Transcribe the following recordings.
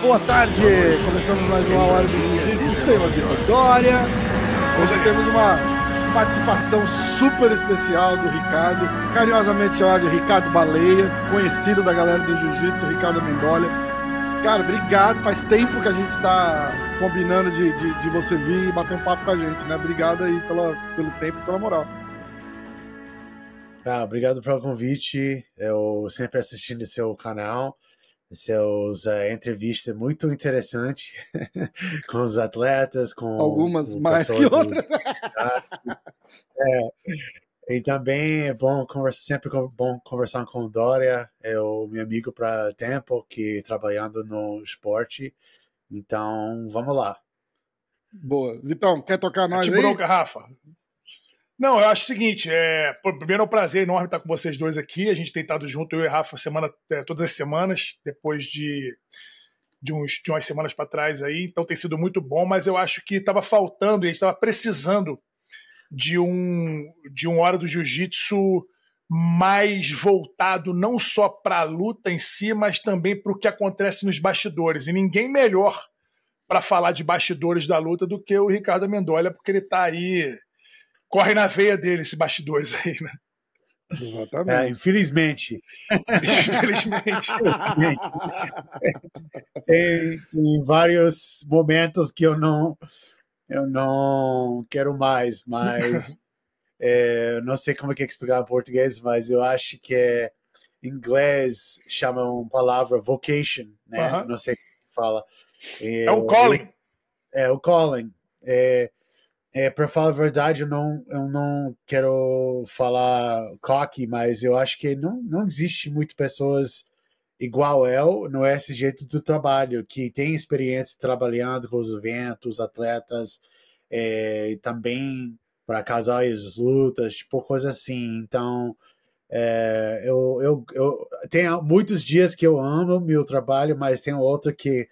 Boa tarde! Começando mais uma hora de Jiu-Jitsu sem Vitor Dória. Hoje temos uma participação super especial do Ricardo, carinhosamente chamado de Ricardo Baleia, conhecido da galera do Jiu-Jitsu, Ricardo Mendolha. Cara, obrigado. Faz tempo que a gente está combinando de, de, de, você vir e bater um papo com a gente, né? Obrigado aí pela, pelo tempo e pela moral. Ah, obrigado pelo convite. Eu sempre assistindo seu canal, seus uh, entrevistas muito interessantes com os atletas, com algumas com mais que outras. é, e também é bom conversar, sempre bom conversar com o Dória, é o meu amigo para tempo que trabalhando no esporte. Então, vamos lá. Boa. Vitão, quer tocar nós aí? Bronca, Rafa. Não, eu acho o seguinte, é, primeiro é um prazer enorme estar com vocês dois aqui. A gente tem estado junto, eu e Rafa, semana, é, todas as semanas, depois de, de, uns, de umas semanas para trás aí. Então tem sido muito bom, mas eu acho que estava faltando e a gente estava precisando de um, de um hora do jiu-jitsu mais voltado não só para a luta em si, mas também para o que acontece nos bastidores. E ninguém melhor para falar de bastidores da luta do que o Ricardo Mendolha, porque ele está aí corre na veia dele esses bastidores aí, né? Exatamente. É, infelizmente. infelizmente. Tem, tem, vários momentos que eu não eu não quero mais, mas é, não sei como é que explicar em português, mas eu acho que é, em inglês chamam palavra vocation, né? Uh -huh. Não sei como fala. É, é o calling. É o calling. É, é, para falar a verdade, eu não, eu não quero falar coque, mas eu acho que não, não existe muitas pessoas igual eu no esse jeito do trabalho, que tem experiência trabalhando com os eventos, atletas, é, e também para casais, lutas, tipo coisa assim. Então, é, eu, eu, eu tenho muitos dias que eu amo meu trabalho, mas tem outro que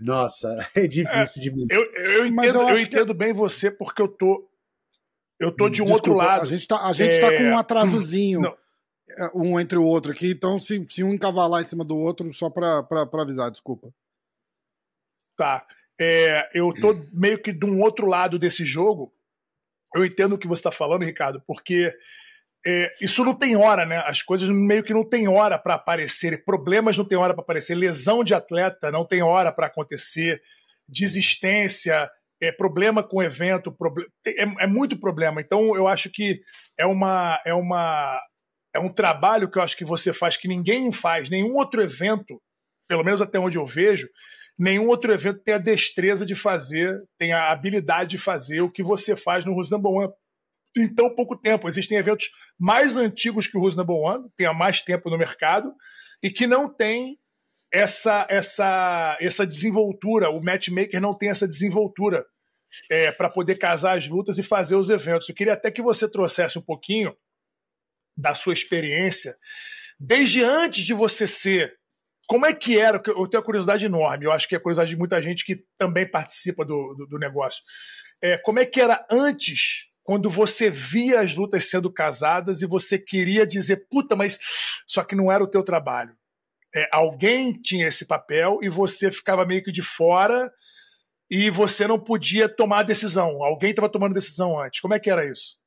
nossa, é difícil de mim. Eu, eu entendo, eu, eu entendo que... bem você porque eu tô eu tô de um Desculpa, outro lado. A gente tá, a gente é... tá com um atrasozinho Não. É, um entre o outro aqui, então se, se um encavalar em cima do outro, só para avisar, desculpa. Tá. É, eu tô meio que de um outro lado desse jogo. Eu entendo o que você está falando, Ricardo, porque é, isso não tem hora, né? As coisas meio que não tem hora para aparecer, problemas não tem hora para aparecer, lesão de atleta não tem hora para acontecer, desistência, é, problema com o evento, problem... é, é, muito problema. Então eu acho que é uma é uma é um trabalho que eu acho que você faz que ninguém faz, nenhum outro evento, pelo menos até onde eu vejo, nenhum outro evento tem a destreza de fazer, tem a habilidade de fazer o que você faz no Number One em tão pouco tempo. Existem eventos mais antigos que o Who's Number One, tem há mais tempo no mercado, e que não tem essa, essa, essa desenvoltura. O matchmaker não tem essa desenvoltura é, para poder casar as lutas e fazer os eventos. Eu queria até que você trouxesse um pouquinho da sua experiência, desde antes de você ser. Como é que era? Eu tenho uma curiosidade enorme, eu acho que é a curiosidade de muita gente que também participa do, do, do negócio. É, como é que era antes quando você via as lutas sendo casadas e você queria dizer, puta, mas só que não era o teu trabalho. É, alguém tinha esse papel e você ficava meio que de fora e você não podia tomar decisão. Alguém estava tomando decisão antes. Como é que era isso?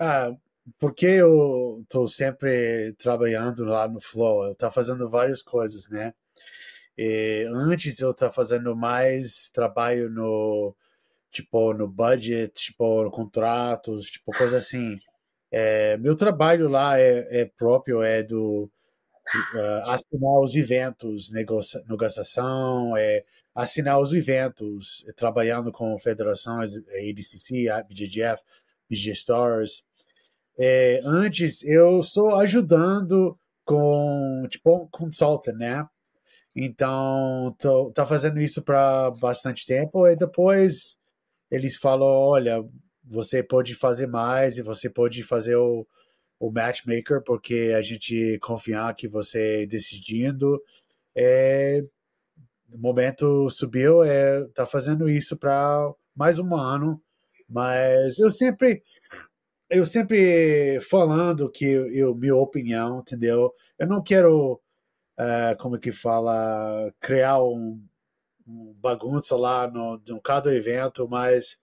Ah, porque eu estou sempre trabalhando lá no Flow, eu estou fazendo várias coisas, né? E antes eu estava fazendo mais trabalho no tipo no budget, tipo contratos, tipo coisa assim. É, meu trabalho lá é, é próprio, é do uh, assinar os eventos, negocia, negociação, é assinar os eventos, trabalhando com federações, ADCC, BJJF, BJ Stars. É, antes eu estou ajudando com tipo um né? Então, tô, tá fazendo isso para bastante tempo e depois eles falam, olha, você pode fazer mais e você pode fazer o, o matchmaker porque a gente confiar que você decidindo. É, momento subiu, é, tá fazendo isso para mais um ano, mas eu sempre eu sempre falando que eu, minha opinião, entendeu? Eu não quero, uh, como é que fala, criar um bagunça lá no, no cada evento, mas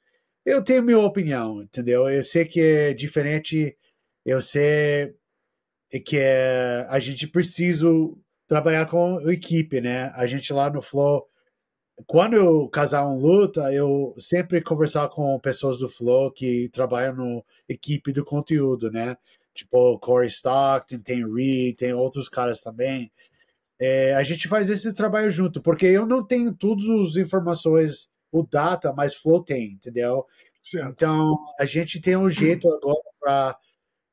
eu tenho minha opinião, entendeu? Eu sei que é diferente, eu sei que é, a gente precisa trabalhar com a equipe, né? A gente lá no Flow, quando eu casar um luta, eu sempre conversar com pessoas do Flow que trabalham no equipe do conteúdo, né? Tipo, Corey Stockton, tem Reed, tem outros caras também. É, a gente faz esse trabalho junto, porque eu não tenho todas as informações o data, mas flow tem, entendeu? Certo. Então, a gente tem um jeito agora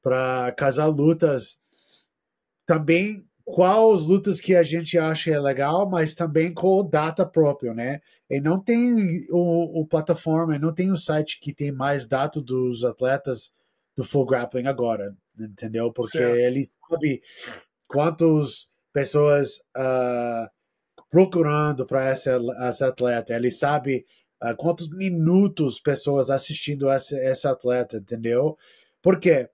para casar lutas também qual as lutas que a gente acha é legal, mas também com o data próprio, né? E não tem o, o plataforma, não tem o um site que tem mais dados dos atletas do full grappling agora, entendeu? Porque certo. ele sabe quantas pessoas uh, procurando para essa, essa atleta. Ele sabe uh, quantos minutos pessoas assistindo essa, essa atleta, entendeu? Por quê?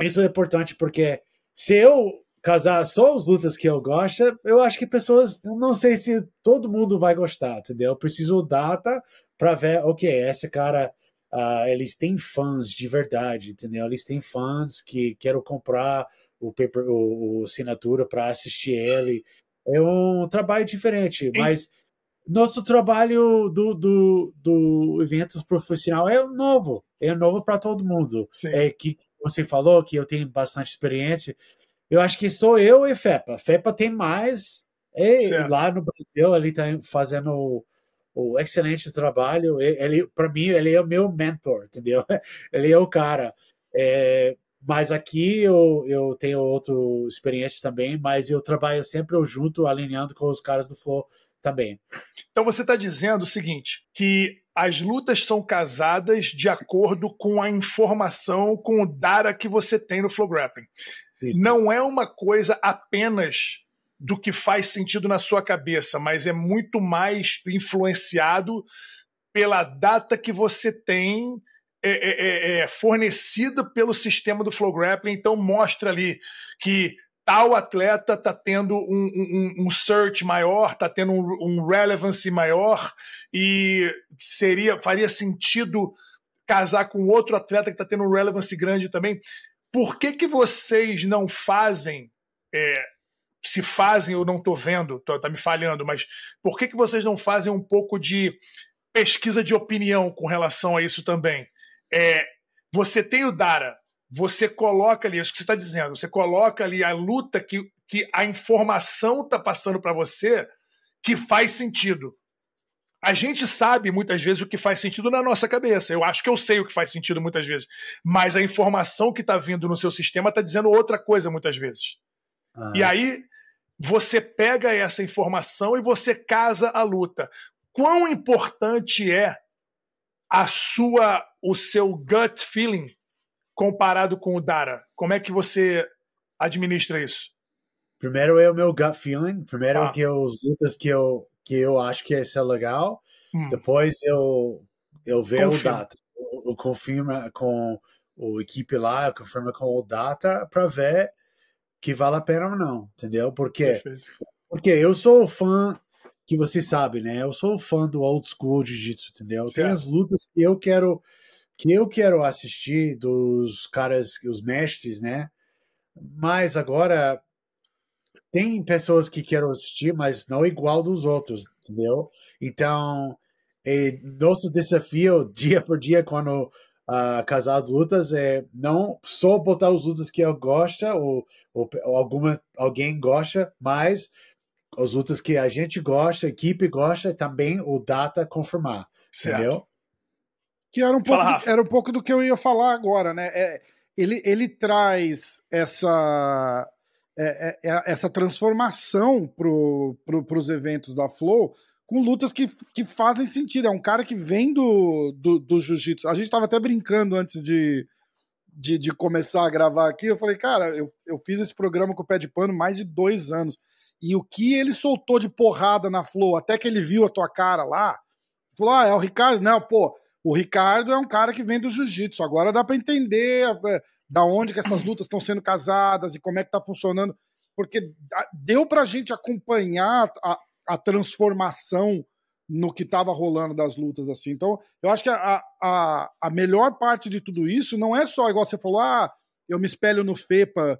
Isso é importante porque se eu casar só as lutas que eu gosto, eu acho que pessoas, não sei se todo mundo vai gostar, entendeu? Eu preciso data para ver, ok, esse cara, uh, eles têm fãs de verdade, entendeu? Eles têm fãs que quero comprar o, paper, o, o assinatura para assistir ele, é um trabalho diferente, mas nosso trabalho do, do, do eventos profissional é novo, é novo para todo mundo. Sim. É que você falou que eu tenho bastante experiência. Eu acho que sou eu e FEPA. FEPA tem mais. É, lá no Brasil, ele está fazendo o, o, excelente trabalho. Ele, para mim, ele é o meu mentor, entendeu? Ele é o cara. É, mas aqui eu, eu tenho outra experiência também, mas eu trabalho sempre junto, alinhando com os caras do Flow também. Então você está dizendo o seguinte, que as lutas são casadas de acordo com a informação, com o data que você tem no Flow Grappling. Isso. Não é uma coisa apenas do que faz sentido na sua cabeça, mas é muito mais influenciado pela data que você tem é, é, é, é, fornecida pelo sistema do Flow Grappling, então mostra ali que tal atleta está tendo um, um, um, search maior, está tendo um, um relevancy maior e seria faria sentido casar com outro atleta que está tendo um relevancy grande também. Por que, que vocês não fazem é, se fazem, eu não estou vendo, está tá me falhando, mas por que, que vocês não fazem um pouco de pesquisa de opinião com relação a isso também? É, você tem o Dara, você coloca ali, é isso que você está dizendo, você coloca ali a luta que, que a informação está passando para você que faz sentido. A gente sabe muitas vezes o que faz sentido na nossa cabeça. Eu acho que eu sei o que faz sentido muitas vezes. Mas a informação que está vindo no seu sistema está dizendo outra coisa muitas vezes. Ah. E aí você pega essa informação e você casa a luta. Quão importante é a sua, o seu gut feeling comparado com o Dara? Como é que você administra isso? Primeiro é o meu gut feeling. Primeiro ah. que é os lutas que eu que eu acho que isso é legal. Hum. Depois eu eu vejo o data. Eu, eu confirmo com o equipe lá, eu confirmo com o data para ver que vale a pena ou não, entendeu? Porque porque eu sou fã que você sabe, né? Eu sou fã do old school jiu-jitsu, entendeu? Certo. Tem as lutas que eu quero que eu quero assistir dos caras, os mestres, né? Mas agora tem pessoas que quero assistir, mas não igual dos outros, entendeu? Então, é, nosso desafio dia por dia quando uh, casar as lutas é não só botar as lutas que eu gosto ou, ou, ou alguma alguém gosta, mas as lutas que a gente gosta, a equipe gosta, também o data confirmar. Certo. Entendeu? Que era um, pouco do, era um pouco do que eu ia falar agora, né? É, ele, ele traz essa, é, é, é essa transformação para pro, os eventos da Flow com lutas que, que fazem sentido. É um cara que vem do, do, do jiu-jitsu. A gente estava até brincando antes de, de, de, começar a gravar aqui. Eu falei, cara, eu, eu fiz esse programa com o pé de pano mais de dois anos. E o que ele soltou de porrada na Flow, até que ele viu a tua cara lá, falou: ah, é o Ricardo? Não, pô, O Ricardo é um cara que vem do jiu-jitsu. Agora dá para entender é, da onde que essas lutas estão sendo casadas e como é que tá funcionando, porque deu pra gente acompanhar a, a transformação no que estava rolando das lutas assim. Então, eu acho que a, a, a melhor parte de tudo isso não é só igual você falou, ah, eu me espelho no FEPA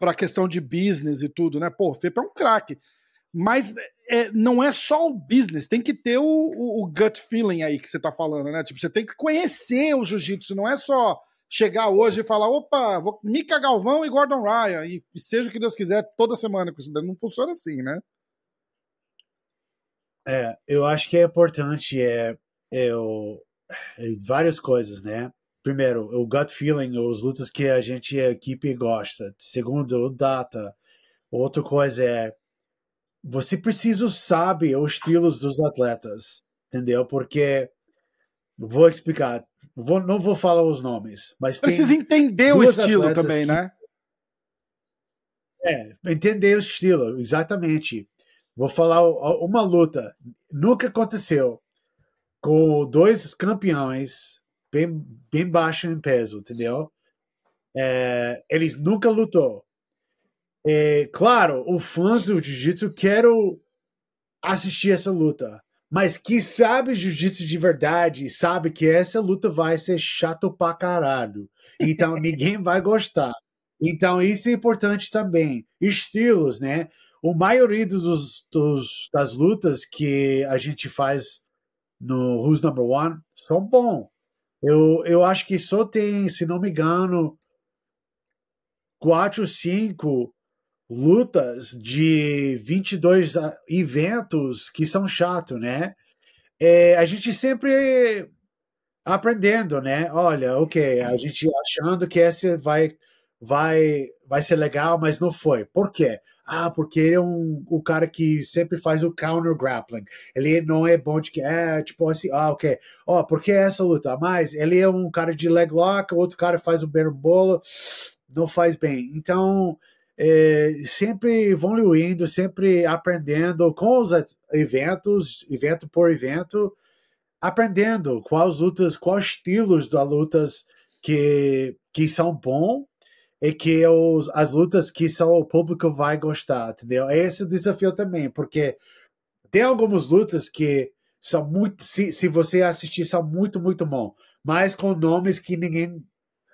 para questão de business e tudo, né? Pô, o FEPA é um craque. Mas é, não é só o business, tem que ter o, o, o, gut feeling aí que você tá falando, né? Tipo, você tem que conhecer o jiu-jitsu, não é só chegar hoje e falar, opa, vou Mika Galvão e Gordon Ryan, e seja o que Deus quiser toda semana com isso. Não funciona assim, né? É, eu acho que é importante é, é, o, é várias coisas, né? Primeiro, o gut feeling, os lutas que a gente, a equipe gosta. Segundo, o data. Outra coisa é você precisa saber os estilos dos atletas, entendeu? Porque vou explicar, vou, não vou falar os nomes, mas precisa entender o estilo também, que, né? É, entender o estilo, exatamente. Vou falar uma luta, nunca aconteceu com dois campeões bem, bem baixo em peso, entendeu? É, eles nunca lutou. É, claro, o fãs do jiu-jitsu quero assistir essa luta, mas que sabe jiu-jitsu de verdade sabe que essa luta vai ser chato pra caralho. Então ninguém vai gostar. Então isso é importante também. Estilos, né? O maioria dos, dos das lutas que a gente faz no Who's Number One são bons. Eu, eu acho que só tem, se não me engano, quatro, cinco lutas de 22 eventos que são chato, né? É, a gente sempre aprendendo, né? Olha, ok, a gente achando que esse vai vai vai ser legal, mas não foi. Por quê? Ah, porque ele é um, o cara que sempre faz o counter grappling. Ele não é bom de que é tipo assim, ah, ok. Ó, oh, porque essa luta? Mas ele é um cara de leg lock, o outro cara faz o berimbolo, não faz bem. Então, é, sempre evoluindo, sempre aprendendo com os eventos, evento por evento, aprendendo quais lutas, quais estilos das lutas que, que são bons e que os, as lutas que só o público vai gostar, entendeu? É esse o desafio também, porque tem algumas lutas que são muito, se, se você assistir, são muito, muito bom, mas com nomes que ninguém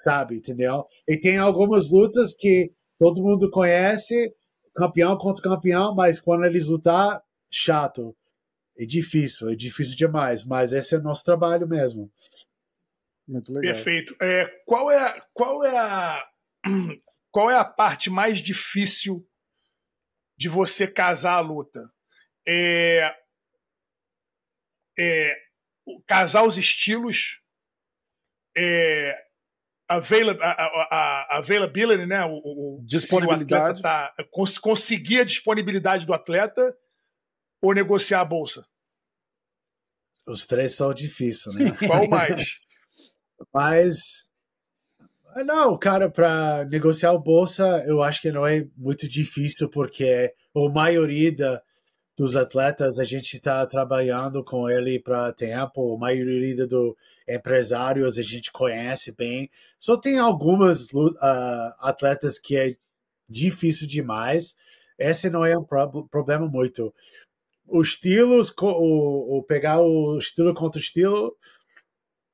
sabe, entendeu? E tem algumas lutas que todo mundo conhece, campeão contra campeão, mas quando eles lutar, chato. É difícil, é difícil demais, mas esse é o nosso trabalho mesmo. Muito legal. Perfeito. É, qual, é, qual, é a, qual é a parte mais difícil de você casar a luta? É, é, casar os estilos, é, avail a, a, a availability, né? O, o, disponibilidade. Se o tá, cons conseguir a disponibilidade do atleta ou negociar a bolsa? Os três são difíceis, né? Qual mais? Mas não, cara, para negociar a bolsa, eu acho que não é muito difícil porque a maioria da, dos atletas, a gente está trabalhando com ele para tempo, a maioria dos empresários a gente conhece bem. Só tem algumas uh, atletas que é difícil demais. Esse não é um pro problema muito. Os estilos, o, o, pegar o estilo contra o estilo,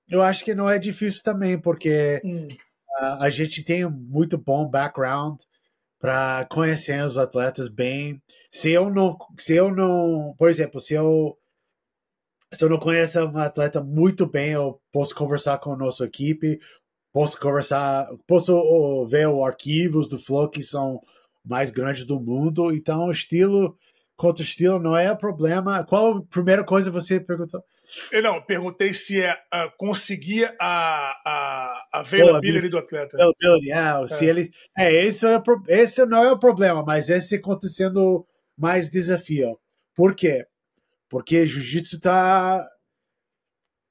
eu acho que não é difícil também, porque hum. uh, a gente tem um muito bom background para conhecer os atletas bem. Se eu não, se eu não, por exemplo, se eu se eu não conheço um atleta muito bem, eu posso conversar com a nossa equipe, posso conversar, posso ver os arquivos do Flow que são mais grandes do mundo. Então, estilo contra estilo não é problema. Qual a primeira coisa você perguntou? Eu não, perguntei se é uh, conseguir a, a, a availability do atleta. Availability, é, é. se ele. É, esse, é, esse não é o problema, mas esse acontecendo mais desafio. Por quê? Porque jiu-jitsu está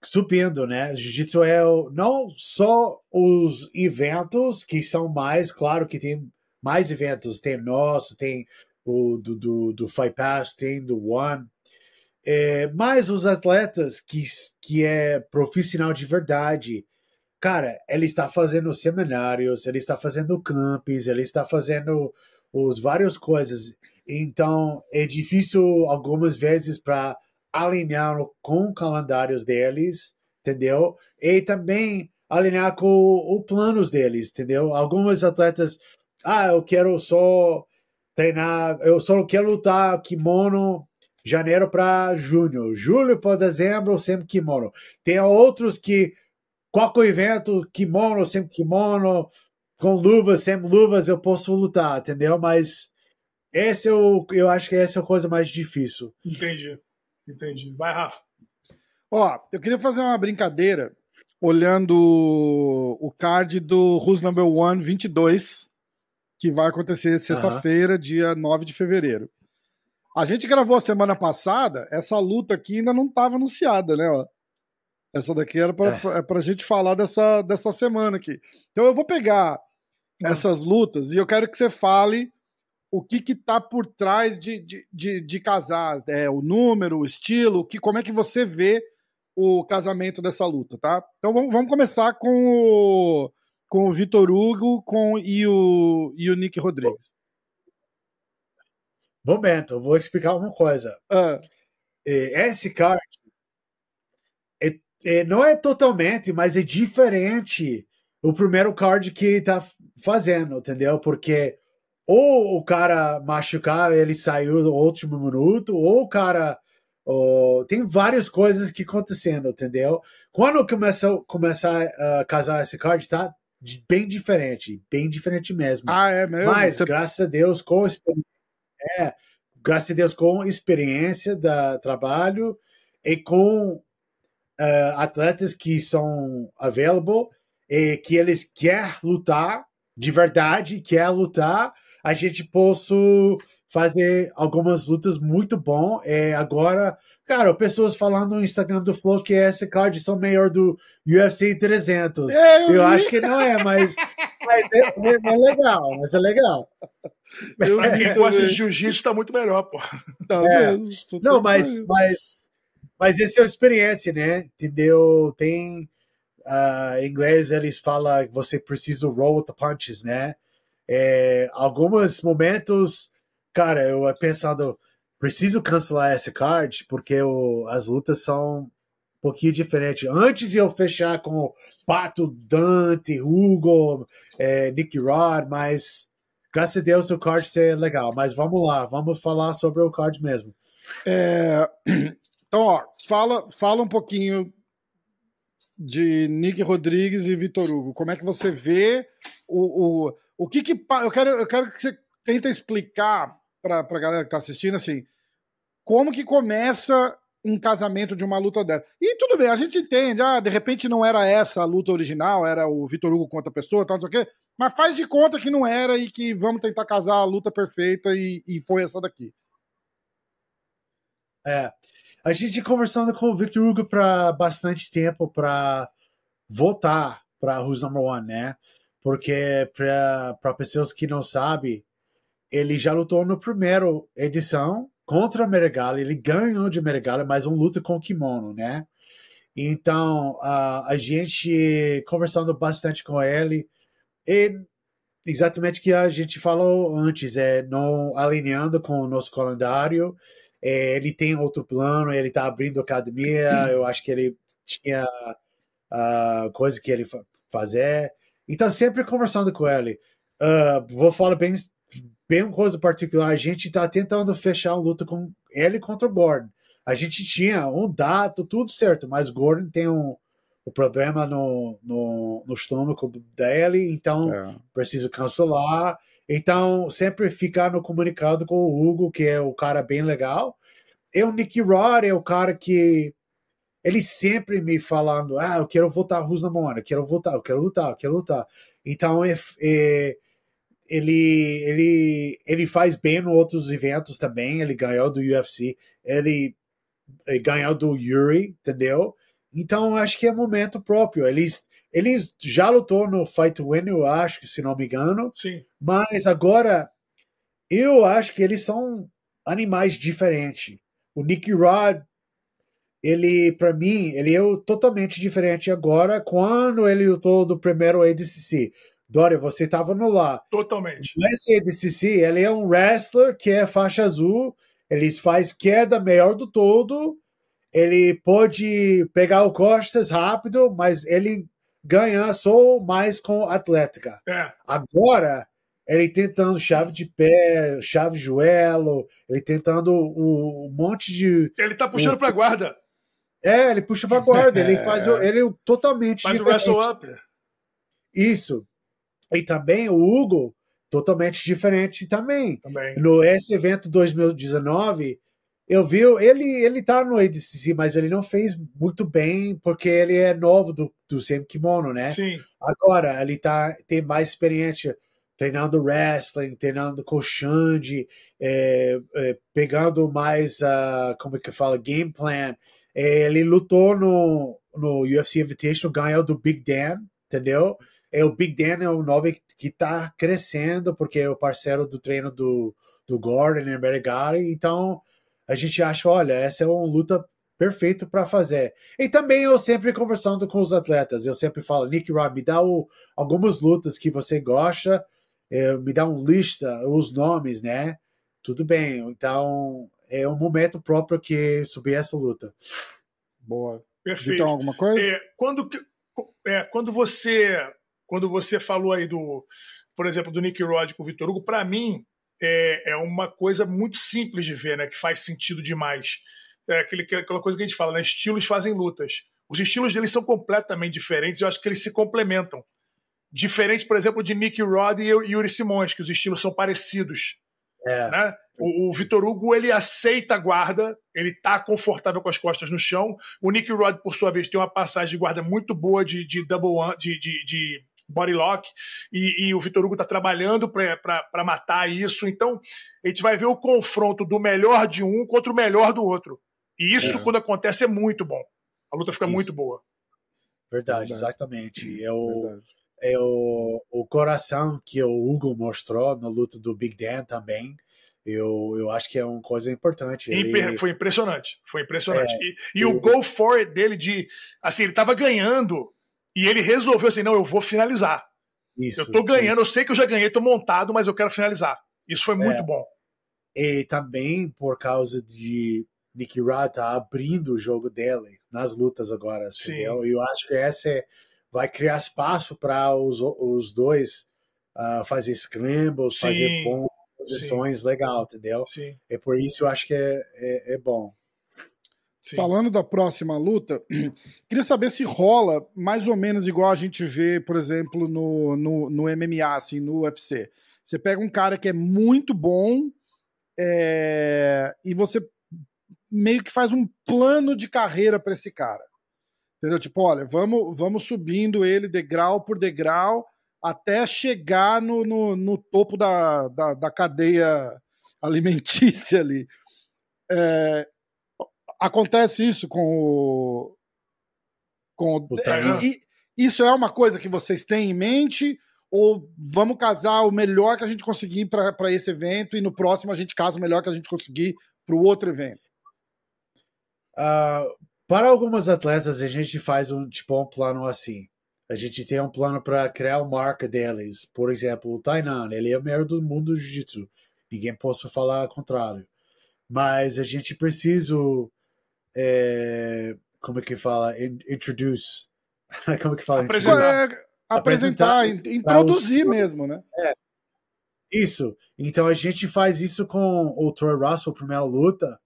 subindo, né? Jiu-jitsu é o, não só os eventos que são mais, claro que tem mais eventos, tem nosso, tem o do, do, do Fight Pass, tem do One, É, mas os atletas que, que é profissional de verdade, cara, ele está fazendo seminários, ele está fazendo campos, ele está fazendo os várias coisas. Então é difícil algumas vezes para alinhar com calendários deles, entendeu? E também alinhar com os planos deles, entendeu? Alguns atletas, ah, eu quero só treinar, eu só quero lutar kimono janeiro para junho, julho para dezembro sempre kimono. Tem outros que qualquer evento kimono, sempre kimono, com luvas, sem luvas eu posso lutar, entendeu? Mas esse é o, eu acho que essa é a coisa mais difícil. Entendi. Entendi. Vai, Rafa. Ó, eu queria fazer uma brincadeira olhando o card do Who's Number One 22, que vai acontecer sexta-feira, uhum. dia 9 de fevereiro. A gente gravou a semana passada, essa luta aqui ainda não estava anunciada, né? Ó. Essa daqui era para é. é a gente falar dessa, dessa semana aqui. Então eu vou pegar essas lutas e eu quero que você fale o que que tá por trás de, de, de, de casar, é, o número, o estilo, que, como é que você vê o casamento dessa luta, tá? Então vamos, vamos começar com o, com o Vitor Hugo com, e, o, e o Nick Rodrigues. Momento, eu vou explicar uma coisa. Uh. Esse card é, é, não é totalmente, mas é diferente o primeiro card que tá fazendo, entendeu? Porque ou o cara machucar, ele saiu no último minuto, ou o cara. Tem várias coisas que acontecendo, entendeu? Quando começou começar a casar esse card, tá bem diferente, bem diferente mesmo. Ah, é mesmo? Mas, Você... graças a Deus, com é, graças a Deus, com experiência da trabalho e com uh, atletas que são available e que eles querem lutar de verdade, quer lutar a gente possa fazer algumas lutas muito bom. É, agora, cara, pessoas falando no Instagram do Flow que esse card são melhor do UFC 300. É, eu, eu acho que não é, mas, mas é, é, é, legal, mas é legal. Eu é, gosta de jiu-jitsu tá muito melhor, pô. Tá é. mesmo. Não, mas, mas, mas essa é a experiência, né? Entendeu? Tem. Uh, em inglês eles falam que você precisa roll with the punches, né? É, alguns momentos, cara, eu pensando, preciso cancelar essa card porque o, as lutas são pouquinho diferentes. Antes eu fechar com Pato, Dante, Hugo, é, Nick Rod, mas graças a Deus o card ser legal. Mas vamos lá, vamos falar sobre o card mesmo. É, então, ó, fala, fala um pouquinho de Nick Rodrigues e Vitor Hugo. Como é que você vê o, o o que que. Eu quero, eu quero que você tenta explicar para a galera que está assistindo, assim, como que começa um casamento de uma luta dessa. E tudo bem, a gente entende, ah, de repente não era essa a luta original, era o Vitor Hugo contra a pessoa, tal, não sei o quê, mas faz de conta que não era e que vamos tentar casar a luta perfeita e, e foi essa daqui. É, a gente conversando com o Victor Hugo para bastante tempo para voltar para Who's Number One, né? porque para pessoas que não sabem, ele já lutou no primeiro edição contra Meregali, ele ganhou de Meregali, mas um luta com kimono, né? Então, a, a gente conversando bastante com ele, e exatamente o que a gente falou antes, é não alinhando com o nosso calendário, é, ele tem outro plano, ele está abrindo academia, eu acho que ele tinha uh, coisa que ele fazer, então, sempre conversando com ele. Uh, vou falar bem, bem uma coisa particular. A gente está tentando fechar uma luta com ele contra o Gordon. A gente tinha um dado, tudo certo, mas Gordon tem um, um problema no, no, no estômago dele, então é. preciso cancelar. Então, sempre ficar no comunicado com o Hugo, que é o cara bem legal. E o Nicky Rod é o cara que ele sempre me falando, ah, eu quero voltar a Rus na Moana, quero voltar, eu quero lutar, eu quero lutar. Então, é, é, ele, ele, ele faz bem em outros eventos também, ele ganhou do UFC, ele, ele ganhou do Yuri, entendeu? Então, acho que é momento próprio. Eles, eles já lutou no Fight Win, eu acho, se não me engano. Sim. Mas agora, eu acho que eles são animais diferentes. O Nicky Rod ele, para mim, ele é totalmente diferente agora quando ele lutou do primeiro ADCC. Dória, você estava no lá. Totalmente. Nesse ADCC, ele é um wrestler que é faixa azul, ele faz queda melhor do todo, ele pode pegar o costas rápido, mas ele ganha só mais com atlética. É. Agora, ele tentando chave de pé, chave de joelho, ele tentando um, um monte de. Ele tá puxando o, pra guarda. É, ele puxa pra guarda, ele faz ele totalmente. Faz diferente. o wrestle up. Isso. E também o Hugo, totalmente diferente também. também. No esse evento 2019, eu vi, ele, ele tá no ADCC, mas ele não fez muito bem, porque ele é novo do, do Sem Kimono, né? Sim. Agora, ele tá, tem mais experiência treinando wrestling, treinando com o Xande, é, é, pegando mais, uh, como é que fala, game plan. É, ele lutou no, no UFC Invitational, ganhou do Big Dan, entendeu? É, o Big Dan é o nome que está crescendo, porque é o parceiro do treino do, do Gordon e Bergari, então a gente acha, olha, essa é uma luta perfeita para fazer. E também eu sempre conversando com os atletas, eu sempre falo, Nick Rob, me dá o, algumas lutas que você gosta, é, me dá um lista, os nomes, né? Tudo bem. Então, é um momento próprio que subir essa luta. Boa. Perfeito. Então, alguma coisa? É, quando, é, quando você quando você falou aí do, por exemplo, do Nick Rod com o Vitor Hugo, para mim é, é uma coisa muito simples de ver, né? Que faz sentido demais. É aquele, aquela coisa que a gente fala, né? Estilos fazem lutas. Os estilos deles são completamente diferentes. Eu acho que eles se complementam. Diferente, por exemplo, de Nick Rod e Yuri Simões, que os estilos são parecidos. É. Né? O, o Vitor Hugo ele aceita a guarda, ele tá confortável com as costas no chão. O Nick Rod, por sua vez, tem uma passagem de guarda muito boa de, de double one, de, de, de body lock, e, e o Vitor Hugo tá trabalhando para matar isso. Então, a gente vai ver o confronto do melhor de um contra o melhor do outro. E isso, é. quando acontece, é muito bom. A luta fica isso. muito boa. Verdade, Verdade. exatamente. É o, Verdade é o, o coração que o Hugo mostrou no luto do Big Dan também. Eu, eu acho que é uma coisa importante. Ele... Foi impressionante. Foi impressionante. É, e, e eu... o go for it dele de. Assim, ele tava ganhando e ele resolveu assim: não, eu vou finalizar. Isso, eu tô ganhando, isso. eu sei que eu já ganhei, tô montado, mas eu quero finalizar. Isso foi muito é. bom. E também por causa de Nicky Rod tá abrindo o jogo dele nas lutas agora. Sim. Entendeu? Eu acho que essa é vai criar espaço para os, os dois uh, fazer scrambles, Sim. fazer bons posições legal, entendeu? Sim. É por isso eu acho que é, é, é bom. Sim. Falando da próxima luta, queria saber se rola mais ou menos igual a gente vê, por exemplo, no, no, no MMA, assim, no UFC. Você pega um cara que é muito bom é, e você meio que faz um plano de carreira para esse cara. Entendeu? Tipo, olha, vamos, vamos subindo ele degrau por degrau até chegar no, no, no topo da, da, da, cadeia alimentícia ali. É, acontece isso com o. Com o, é, e, isso é uma coisa que vocês têm em mente? Ou vamos casar o melhor que a gente conseguir para esse evento e no próximo a gente casa o melhor que a gente conseguir para o outro evento? Uh, para algumas atletas, a gente faz um tipo um plano assim. A gente tem um plano para criar uma marca deles. Por exemplo, o Tainan, ele é o melhor do mundo do jiu-jitsu. Ninguém possa falar o contrário. Mas a gente precisa, é, como é que fala, introduce, como é que fala? Apresentar, é, apresentar, apresentar introduzir os... mesmo, né? É. Isso. Então a gente faz isso com o Troy Russell, primeira luta.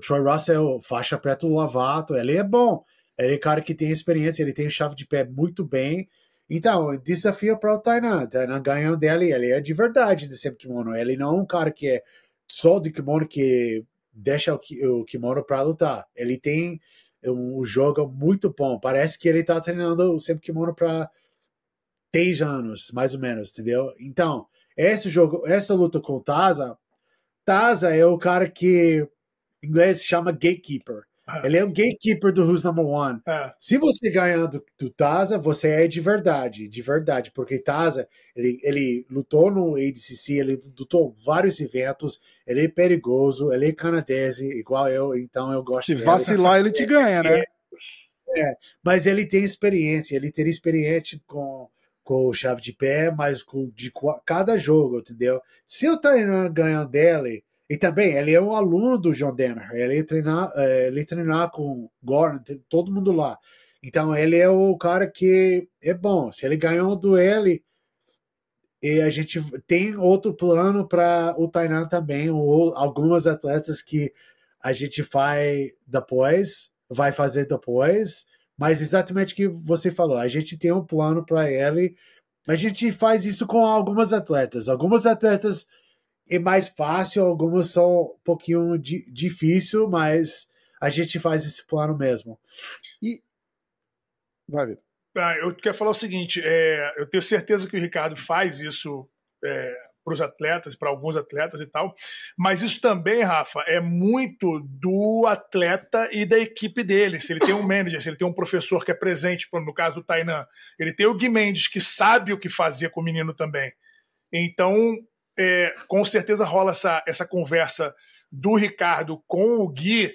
Troy Russell, faixa preta do Lavato, ele é bom. Ele é cara que tem experiência, ele tem chave de pé muito bem. Então, desafio para o Tainan. Tainan ganhando dele, ele é de verdade de sempre kimono. Ele não é um cara que é só de kimono que deixa o kimono para lutar. Ele tem um jogo muito bom. Parece que ele está treinando sempre kimono para 10 anos, mais ou menos, entendeu? Então, esse jogo, essa luta com o Taza, Taza é o cara que inglês chama gatekeeper. É. Ele é o gatekeeper do Who's Number One. É. Se você ganhar do, do, Taza, você é de verdade, de verdade, porque Taza, ele, ele lutou no ADCC, ele lutou vários eventos, ele é perigoso, ele é canadense, igual eu, então eu gosto Se vacilar, ele te ganha, né? É, é, mas ele tem experiência, ele tem experiência com, com chave de pé, mas com de cada jogo, entendeu? Se o Tainan ganhar dele, e também ele é um aluno do John Denner, ele treinar, é, ele treinar com Gordon, todo mundo lá. Então ele é o cara que é bom. Se ele ganhou do ele, e a gente tem outro plano para o Tainan também, ou algumas atletas que a gente vai depois vai fazer depois, mas exatamente o que você falou, a gente tem um plano para ele. A gente faz isso com algumas atletas. Algumas atletas é mais fácil, algumas são um pouquinho di difícil, mas a gente faz esse plano mesmo. E vai ver. Ah, eu quero falar o seguinte: é, eu tenho certeza que o Ricardo faz isso é, para os atletas, para alguns atletas e tal. Mas isso também, Rafa, é muito do atleta e da equipe dele. Se ele tem um manager, se ele tem um professor que é presente, no caso do Tainan, ele tem o Gui Mendes, que sabe o que fazer com o menino também. Então, é, com certeza rola essa, essa conversa do Ricardo com o Gui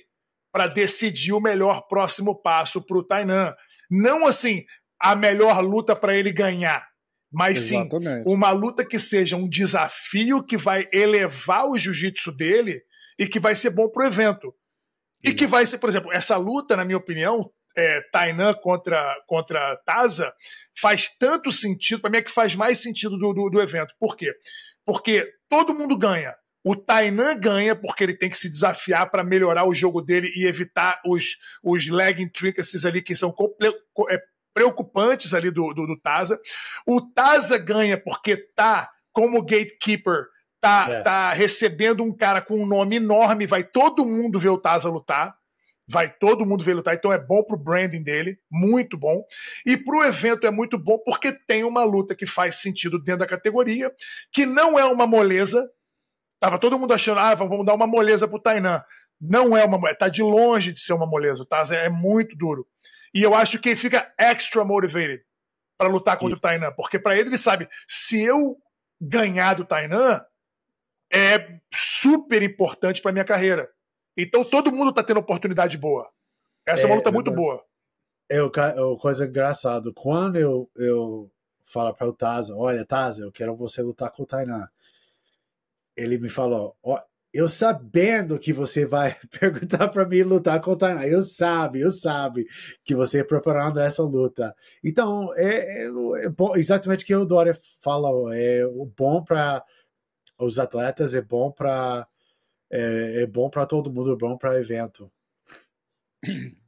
para decidir o melhor próximo passo para o Tainan. Não assim, a melhor luta para ele ganhar mas Exatamente. sim uma luta que seja um desafio que vai elevar o jiu-jitsu dele e que vai ser bom pro evento. E que vai ser, por exemplo, essa luta, na minha opinião, é, Tainan contra, contra Taza, faz tanto sentido, para mim é que faz mais sentido do, do, do evento. Por quê? Porque todo mundo ganha. O Tainan ganha porque ele tem que se desafiar para melhorar o jogo dele e evitar os, os leg intricacies ali que são é, preocupantes ali do, do, do Taza. O Taza ganha porque tá como gatekeeper, tá, é. tá recebendo um cara com um nome enorme, vai todo mundo ver o Taza lutar. Vai todo mundo ver lutar, então é bom pro branding dele, muito bom. E pro evento é muito bom porque tem uma luta que faz sentido dentro da categoria, que não é uma moleza. Tava todo mundo achando, ah, vamos dar uma moleza pro Tainan. Não é uma moleza, tá de longe de ser uma moleza. O Taza é muito duro. E eu acho que ele fica extra motivated para lutar contra Isso. o Tainan. Porque para ele, ele sabe, se eu ganhar do Tainan, é super importante para minha carreira. Então todo mundo tá tendo oportunidade boa. Essa é, uma luta muito boa. É uma coisa engraçada. Quando eu, eu falo para o Taza, olha, Taza, eu quero você lutar com o Tainan. Ele me falou, eu sabendo que você vai perguntar para mim lutar com o Tainá, eu sabe, eu sabe que você é preparando essa luta. Então, é, é, é bom, exatamente o que o Dória fala, é bom para os atletas, é bom para é, é, bom para todo mundo, é bom para evento.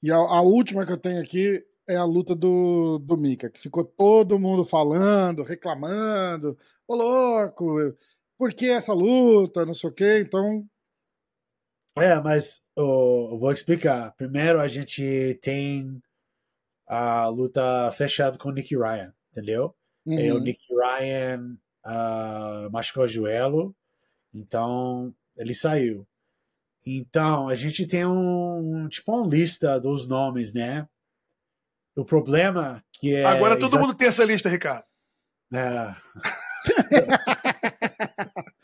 E a, a, última que eu tenho aqui é a luta do, do Mika, que ficou todo mundo falando, reclamando, ô louco, por que essa luta, não sei o quê, então. É, mas oh, eu vou explicar. Primeiro, a gente tem a luta fechada com o Nick Ryan, entendeu? Uhum. E o Nick Ryan uh, machucou o joelho, então ele saiu. Então, a gente tem um tipo uma lista dos nomes, né? O problema que é. Agora todo mundo tem essa lista, Ricardo. É.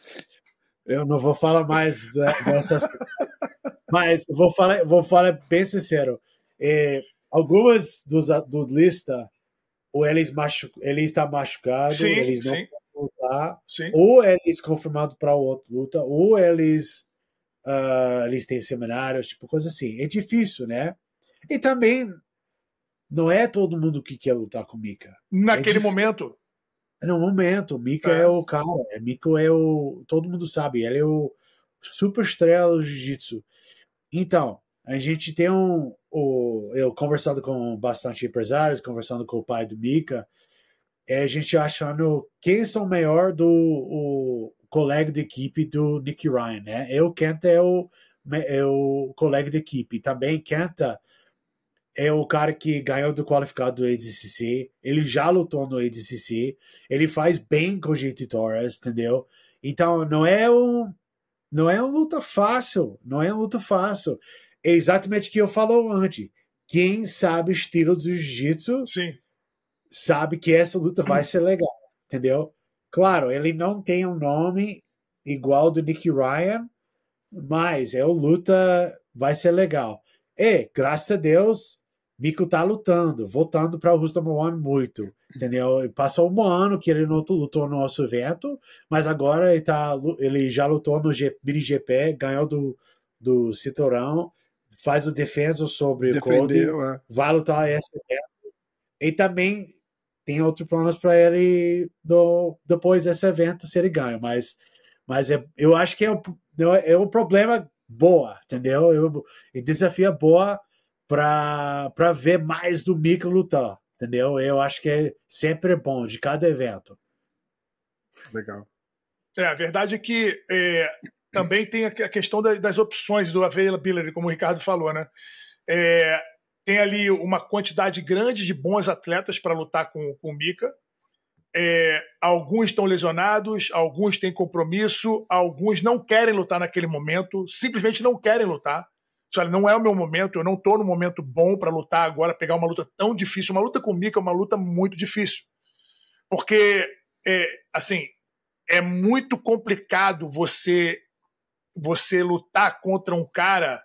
Eu não vou falar mais dessas. Mas vou falar, vou falar bem sincero. É, algumas dos do lista, ou eles, machu, ele está machucado, sim, eles não sim. Lutar, sim. ou eles confirmado para outra luta, ou eles, uh, eles têm seminários, tipo coisa assim. É difícil, né? E também não é todo mundo que quer lutar com Mika. Naquele é momento. No momento, Mika é. é o cara. É, Mika é o. Todo mundo sabe, ele é o super estrela do jiu-jitsu. Então, a gente tem um. O, eu conversando com bastante empresários, conversando com o pai do Mika, é a gente achando quem são melhor do o colega de equipe do Nick Ryan, né? Eu, Kenta, é o, é o colega de equipe. Também Kenta é o cara que ganhou do qualificado do ADCC, ele já lutou no ADCC, ele faz bem com o JT Torres, entendeu? Então não é um não é uma luta fácil, não é uma luta fácil. é exatamente o que eu falo antes. Quem sabe estilo do jiu-jitsu Sim. Sabe que essa luta vai ser legal, entendeu? Claro, ele não tem um nome igual do Nick Ryan, mas é uma luta vai ser legal. E, graças a Deus, Nico tá lutando, voltando para o Rus Number One muito, entendeu? Passou um ano que ele não lutou no nosso evento, mas agora ele, tá, ele já lutou no G, Mini GP, ganhou do, do cinturão, faz o defesa sobre Defendeu, o Cody, é. vai lutar esse evento. E também tem outros planos para ele do, depois desse evento se ele ganha, mas, mas é, eu acho que é um, é um problema boa, entendeu? Eu, e desafio boa para ver mais do Mika lutar, entendeu? Eu acho que é sempre bom de cada evento. Legal. É, a verdade é que é, também tem a questão das opções do availability, como o Ricardo falou, né? É, tem ali uma quantidade grande de bons atletas para lutar com, com o Mika. É, alguns estão lesionados, alguns têm compromisso, alguns não querem lutar naquele momento, simplesmente não querem lutar. Olha, não é o meu momento, eu não estou no momento bom para lutar agora, pegar uma luta tão difícil. Uma luta com o Mika é uma luta muito difícil. Porque, é, assim, é muito complicado você você lutar contra um cara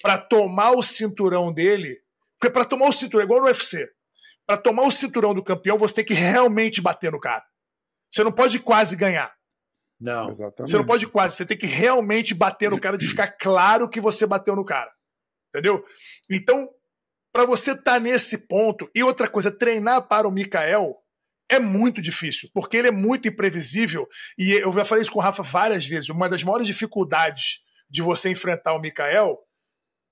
para tomar o cinturão dele. Porque para tomar o cinturão, igual no UFC, para tomar o cinturão do campeão, você tem que realmente bater no cara. Você não pode quase ganhar. Não. Exatamente. Você não pode quase, você tem que realmente bater no cara, de ficar claro que você bateu no cara. Entendeu? Então, para você estar tá nesse ponto, e outra coisa, treinar para o Mikael é muito difícil, porque ele é muito imprevisível, e eu já falei isso com o Rafa várias vezes, uma das maiores dificuldades de você enfrentar o Mikael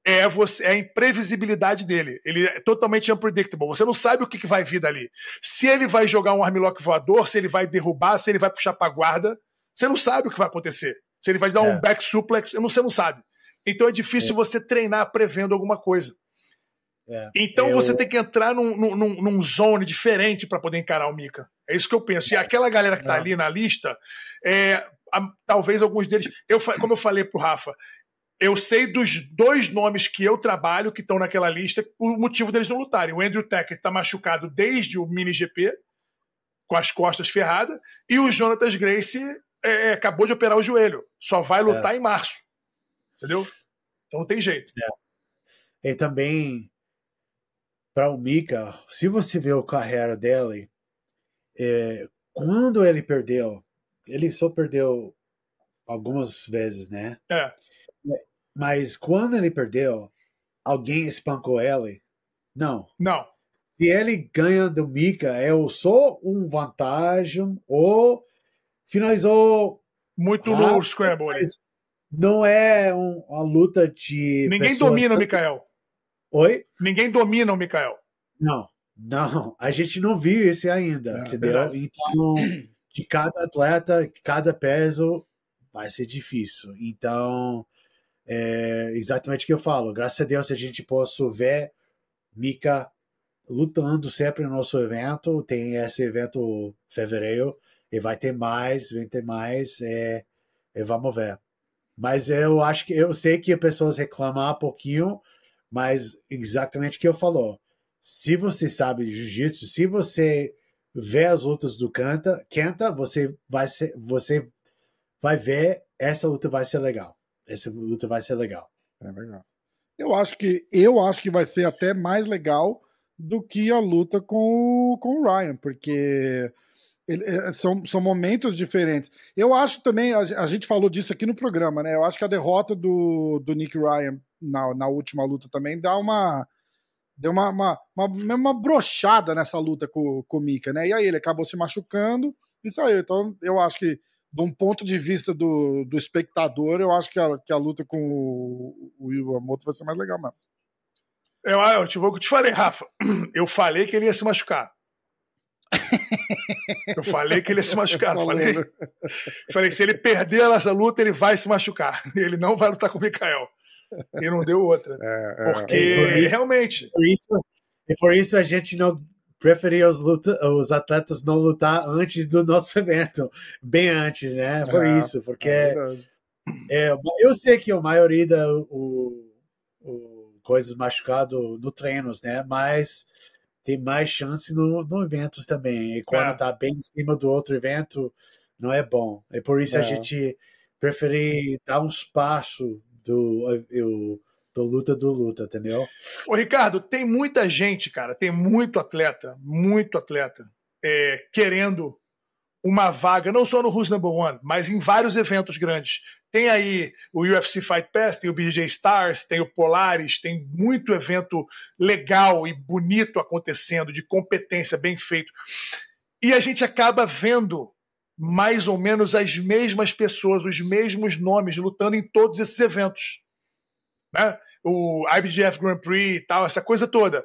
é, você, é a imprevisibilidade dele. Ele é totalmente unpredictable. Você não sabe o que, que vai vir dali. Se ele vai jogar um armlock voador, se ele vai derrubar, se ele vai puxar para guarda, você não sabe o que vai acontecer. Se ele vai dar é. um back suplex, você não sabe. Então é difícil é. você treinar prevendo alguma coisa. É. Então eu... você tem que entrar num, num, num zone diferente para poder encarar o Mika. É isso que eu penso. E aquela galera que está ali na lista, é, a, talvez alguns deles. Eu, como eu falei pro Rafa, eu sei dos dois nomes que eu trabalho que estão naquela lista, o motivo deles não lutarem. O Andrew Tackett está machucado desde o mini GP, com as costas ferradas, e o Jonathan Grace é, acabou de operar o joelho. Só vai lutar É. em março. Entendeu? Então não tem jeito. E também, para o Mika, se você vê a carreira dele, é, quando ele perdeu, ele só perdeu algumas vezes, né? É. Mas quando ele perdeu, alguém espancou ele? Não. Não. Se ele ganha do Mika, é só um vantagem ou finalizou. Muito Ah, no Scramble ali. Não é um- uma luta de. Ninguém pessoas- domina o Mikael. Oi? Ninguém domina o Mikael. Não, não. A gente não viu esse ainda, É, entendeu? verdade. Então, de cada atleta, cada peso, vai ser difícil. Então, é exatamente o que eu falo. Graças a Deus a gente possa ver Mika lutando sempre no nosso evento. Tem esse evento em fevereiro e vai ter mais, vai ter mais. É, e vamos ver. Mas eu acho que eu sei que as pessoas reclamam um pouquinho, mas exatamente o que eu falou. Se você sabe jiu-jitsu, se você vê as lutas do Kenta, Kenta, você vai ser, você vai ver essa luta vai ser legal. Essa luta vai ser legal. É legal. Eu acho que eu acho que vai ser até mais legal do que a luta com, com o Ryan, porque ele- é, são, são momentos diferentes. Eu acho também, a, a gente falou disso aqui no programa, né? Eu acho que a derrota do, do Nick Ryan na, na última luta também dá uma. Deu uma, uma, uma, uma brochada nessa luta com, com o Mika, né? E aí ele acabou se machucando e saiu. Então eu acho que, de um ponto de vista do, do espectador, eu acho que a, que a luta com o, o Iwamoto vai ser mais legal mesmo. Eu, eu, tipo, eu te falei, Rafa. Eu falei que ele ia se machucar. Eu falei que ele ia se machucar. Falou, Falei, falei, se ele perder essa luta, ele vai se machucar. Ele não vai lutar com o Mikael. E não deu outra. É, é, Porque é, por isso- realmente. Por isso, e por isso a gente não preferia os, luta, os atletas não lutar antes do nosso evento, bem antes, né? Por É, isso, porque é verdade. é, eu sei que a maioria da o, o coisas machucado no treinos, né? Mas tem mais chance no, no eventos também. E quando é. tá bem em cima do outro evento, não é bom. É por isso é. a gente prefere dar um espaço do, eu, do luta do luta, entendeu? Ô, Ricardo, tem muita gente, cara, tem muito atleta, muito atleta, é, querendo uma vaga, não só no Who's Number One, mas em vários eventos grandes. Tem aí o UFC Fight Pass, tem o BJ Stars, tem o Polaris, tem muito evento legal e bonito acontecendo, de competência bem feito. E a gente acaba vendo mais ou menos as mesmas pessoas, os mesmos nomes lutando em todos esses eventos. Né? O IBGF Grand Prix e tal, essa coisa toda.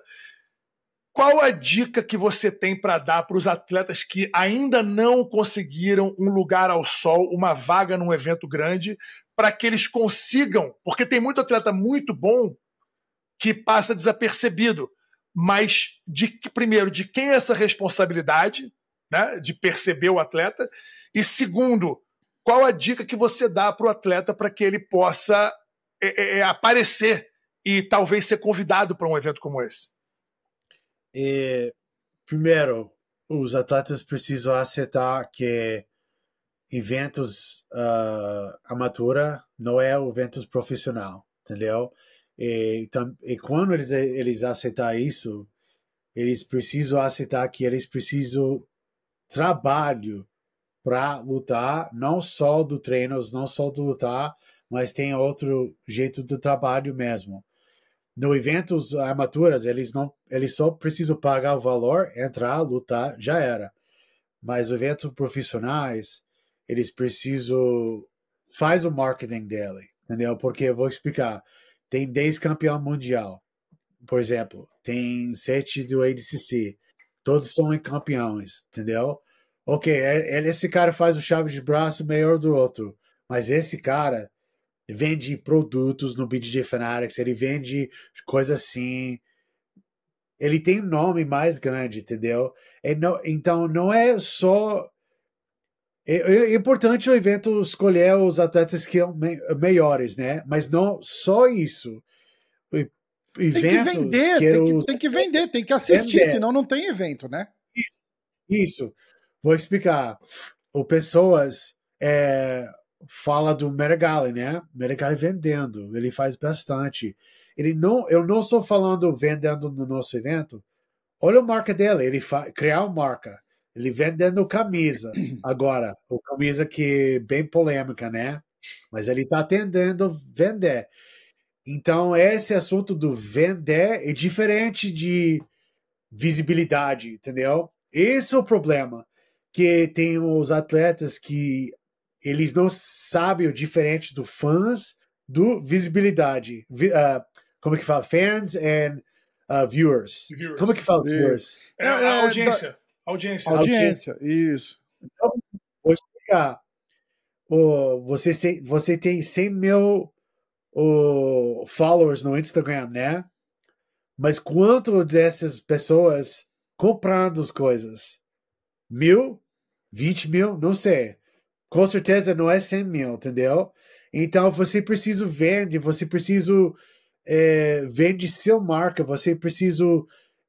Qual a dica que você tem para dar para os atletas que ainda não conseguiram um lugar ao sol, uma vaga num evento grande, para que eles consigam? Porque tem muito atleta muito bom que passa desapercebido. Mas, de primeiro, de quem é essa responsabilidade né, de perceber o atleta? E segundo, qual a dica que você dá para o atleta para que ele possa é, é, é, aparecer e talvez ser convidado para um evento como esse? E, primeiro, os atletas precisam aceitar que eventos uh, amatura não é eventos profissional, entendeu? E, então, e quando eles, eles aceitar isso, eles precisam aceitar que eles precisam trabalho para lutar, não só do treino, não só do lutar, mas tem outro jeito do trabalho mesmo no eventos armaturas, eles não, eles só precisam pagar o valor, entrar, lutar, já era. Mas eventos profissionais, eles precisam faz o marketing dele, entendeu? Porque eu vou explicar. Tem 10 campeão mundial, por exemplo, tem 7 do ADCC. Todos são campeões, entendeu? Ok, é, é, esse cara faz o chave de braço melhor do outro, mas esse cara vende produtos no BDJ Fanatics, ele vende coisas assim. Ele tem um nome mais grande, entendeu? Não, então não é só. É, é, importante o evento escolher os atletas que são melhores, né? Mas não só isso. Eventos, tem que vender, que tem, que, tem que vender, tem que assistir, vender. senão não tem evento, né? Isso. isso. Vou explicar. O pessoas é, fala do Meregali, né? Meregali vendendo, ele faz bastante. Ele não, eu não estou falando vendendo no nosso evento. Olha a marca dele, ele criar uma marca. Ele vendendo camisa agora, o camisa que é bem polêmica, né? Mas ele está tendendo vender. Então esse assunto do vender é diferente de visibilidade, entendeu? Esse é o problema que tem os atletas que eles não sabem o diferente do fãs do visibilidade. Uh, como é que fala? Fans and uh, viewers. viewers. Como é que fala viewers? É, é, a audiência. Audiência. Audiência, isso. Então, vou explicar. Oh, você, você tem 100 mil oh, followers no Instagram, né? Mas quanto dessas pessoas comprando as coisas? Mil? 20 mil? Não sei com certeza não é 100 mil, entendeu? Então você precisa vender, você precisa é, vende seu marca, você precisa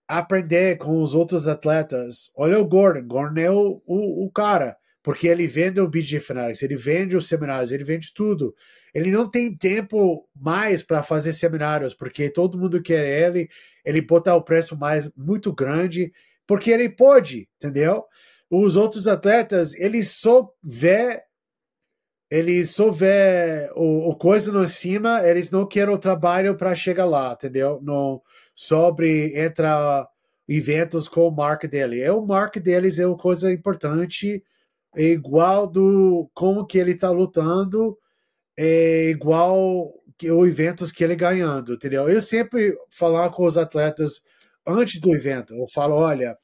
aprender com os outros atletas. Olha o Gordon, Gordon é o, o, o cara, porque ele vende o BJ Fanatics, ele vende os seminários, ele vende tudo. Ele não tem tempo mais para fazer seminários, porque todo mundo quer ele, ele botar o preço mais muito grande, porque ele pode, entendeu? Os outros atletas, eles só vê eles só vê o, o coisa no cima, eles não querem o trabalho para chegar lá, entendeu? Não sobre entrar eventos com o marca dele. É o marca deles é uma coisa importante, é igual do como que ele está lutando, é igual que os eventos que ele ganhando, entendeu? Eu sempre falar com os atletas antes do evento, eu falo, olha,